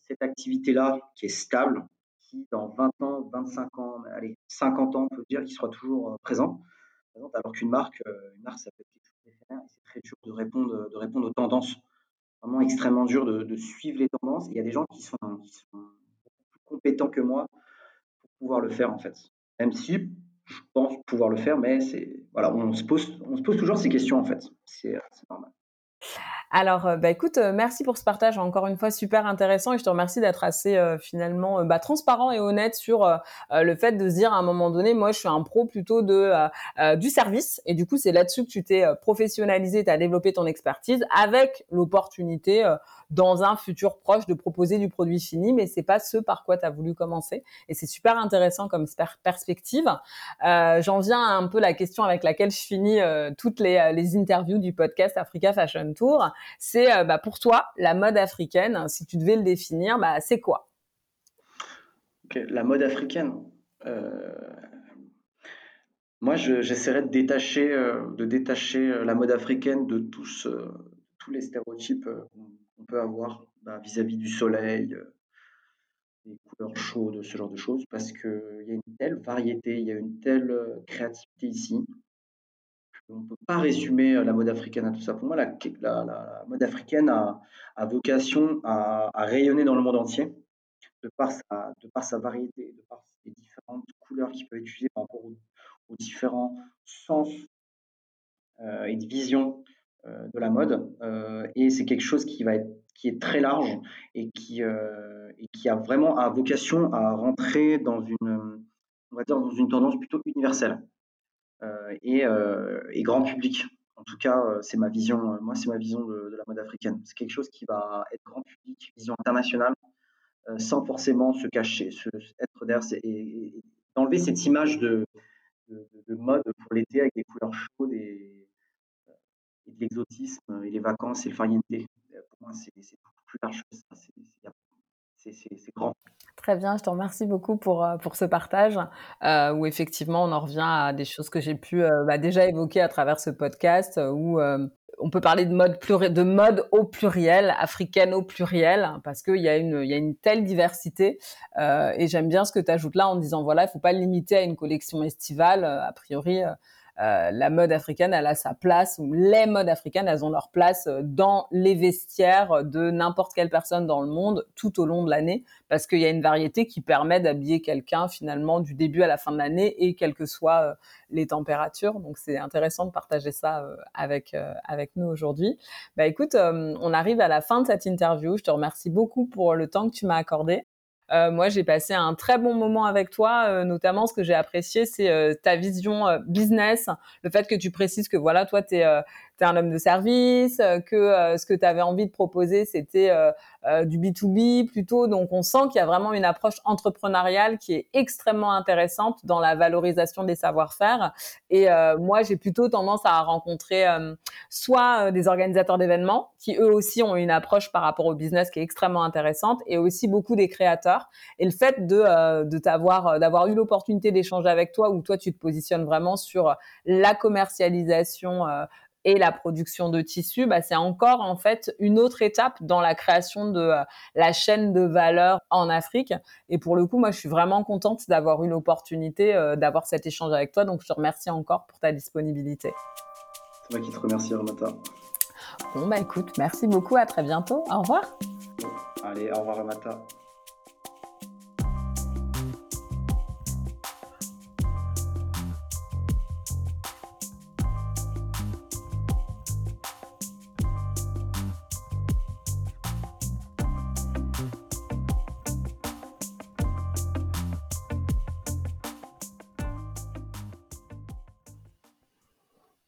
B: cette activité-là qui est stable, qui, dans 20 ans, 25 ans, allez, 50 ans, on peut dire, qu'il sera toujours euh, présent. Alors qu'une marque, euh, une marque, ça peut être quelque chose c'est très dur de répondre, de répondre aux tendances. Vraiment extrêmement dur de, suivre les tendances. Il y a des gens qui sont, qui sont plus compétents que moi pour pouvoir le faire, en fait. Même si je pense pouvoir le faire, mais c'est voilà, on se pose, on se pose toujours ces questions, en fait. C'est normal.
A: Alors, euh, bah, écoute, euh, merci pour ce partage encore une fois super intéressant et je te remercie d'être assez euh, finalement euh, bah, transparent et honnête sur le fait de se dire à un moment donné, moi je suis un pro plutôt de du service et du coup c'est là-dessus que tu t'es professionnalisé, tu as développé ton expertise avec l'opportunité dans un futur proche de proposer du produit fini, mais c'est pas ce par quoi tu as voulu commencer et c'est super intéressant comme perspective. J'en viens à un peu la question avec laquelle je finis toutes les, les interviews du podcast Africa Fashion Tour c'est euh, bah, pour toi la mode africaine. Si tu devais le définir, bah, c'est quoi?
B: La mode africaine. Euh... Moi, j'essaierais de détacher, euh, de détacher euh, la mode africaine de tous, euh, tous les stéréotypes qu'on peut avoir bah, vis-à-vis -vis du soleil, des couleurs chaudes, ce genre de choses, parce qu'il y a une telle variété, il y a une telle créativité ici on ne peut pas résumer euh, la mode africaine à tout ça. Pour moi, la, mode africaine a, vocation à, rayonner dans le monde entier, de par sa, variété, de par les différentes couleurs qu'il peut utiliser par rapport aux, différents sens euh, et de vision euh, de la mode. Euh, et c'est quelque chose qui, va être, qui est très large et qui, euh, qui a vraiment à vocation à rentrer dans une, on va dire, dans une tendance plutôt universelle. Euh, et, euh, grand public. En tout cas, euh, c'est ma vision. moi, c'est ma vision de, de, la mode africaine. C'est quelque chose qui va être grand public, vision internationale, sans forcément se cacher, se, être derrière et, et enlever cette image de, de, de mode pour l'été avec des couleurs chaudes et, et de l'exotisme et les vacances et le farniente. Pour moi, c'est beaucoup plus large que ça. C'est grand.
A: Très bien, je te remercie beaucoup pour, euh, pour ce partage euh, où effectivement on en revient à des choses que j'ai pu euh, bah, déjà évoquer à travers ce podcast où euh, on peut parler de mode, de mode au pluriel, africaine au pluriel, parce qu'il y, a une, y a une telle diversité. Euh, et j'aime bien ce que tu ajoutes là en disant, voilà, il ne faut pas limiter à une collection estivale. A priori, euh, la mode africaine, elle a sa place, ou les modes africaines, elles ont leur place euh, dans les vestiaires de n'importe quelle personne dans le monde tout au long de l'année, parce qu'il y a une variété qui permet d'habiller quelqu'un finalement du début à la fin de l'année et quelles que soient euh, les températures. Donc c'est intéressant de partager ça avec avec nous aujourd'hui. Bah écoute, on arrive à la fin de cette interview. Je te remercie beaucoup pour le temps que tu m'as accordé. Moi, j'ai passé un très bon moment avec toi. notamment, ce que j'ai apprécié, c'est ta vision business, le fait que tu précises que voilà, toi, tu es un homme de service, euh, que euh, ce que tu avais envie de proposer, c'était euh, du B2B plutôt. Donc, on sent qu'il y a vraiment une approche entrepreneuriale qui est extrêmement intéressante dans la valorisation des savoir-faire. Et moi, j'ai plutôt tendance à rencontrer soit des organisateurs d'événements qui eux aussi ont une approche par rapport au business qui est extrêmement intéressante et aussi beaucoup des créateurs. Et le fait de, de t'avoir, d'avoir eu l'opportunité d'échanger avec toi où toi, tu te positionnes vraiment sur la commercialisation et la production de tissus, bah, c'est encore en fait une autre étape dans la création de euh, la chaîne de valeur en Afrique. Et pour le coup, moi, je suis vraiment contente d'avoir eu l'opportunité euh, d'avoir cet échange avec toi. Donc, je te remercie encore pour ta disponibilité.
B: C'est moi qui te remercie, Ramata.
A: Bon, bah écoute, merci beaucoup. À très bientôt. Au revoir.
B: Allez, au revoir, Ramata.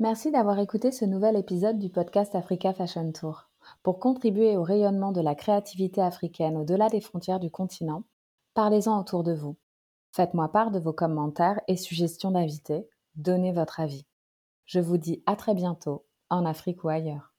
A: Merci d'avoir écouté ce nouvel épisode du podcast Africa Fashion Tour. Pour contribuer au rayonnement de la créativité africaine au-delà des frontières du continent, parlez-en autour de vous. Faites-moi part de vos commentaires et suggestions d'invités. Donnez votre avis. Je vous dis à très bientôt, en Afrique ou ailleurs.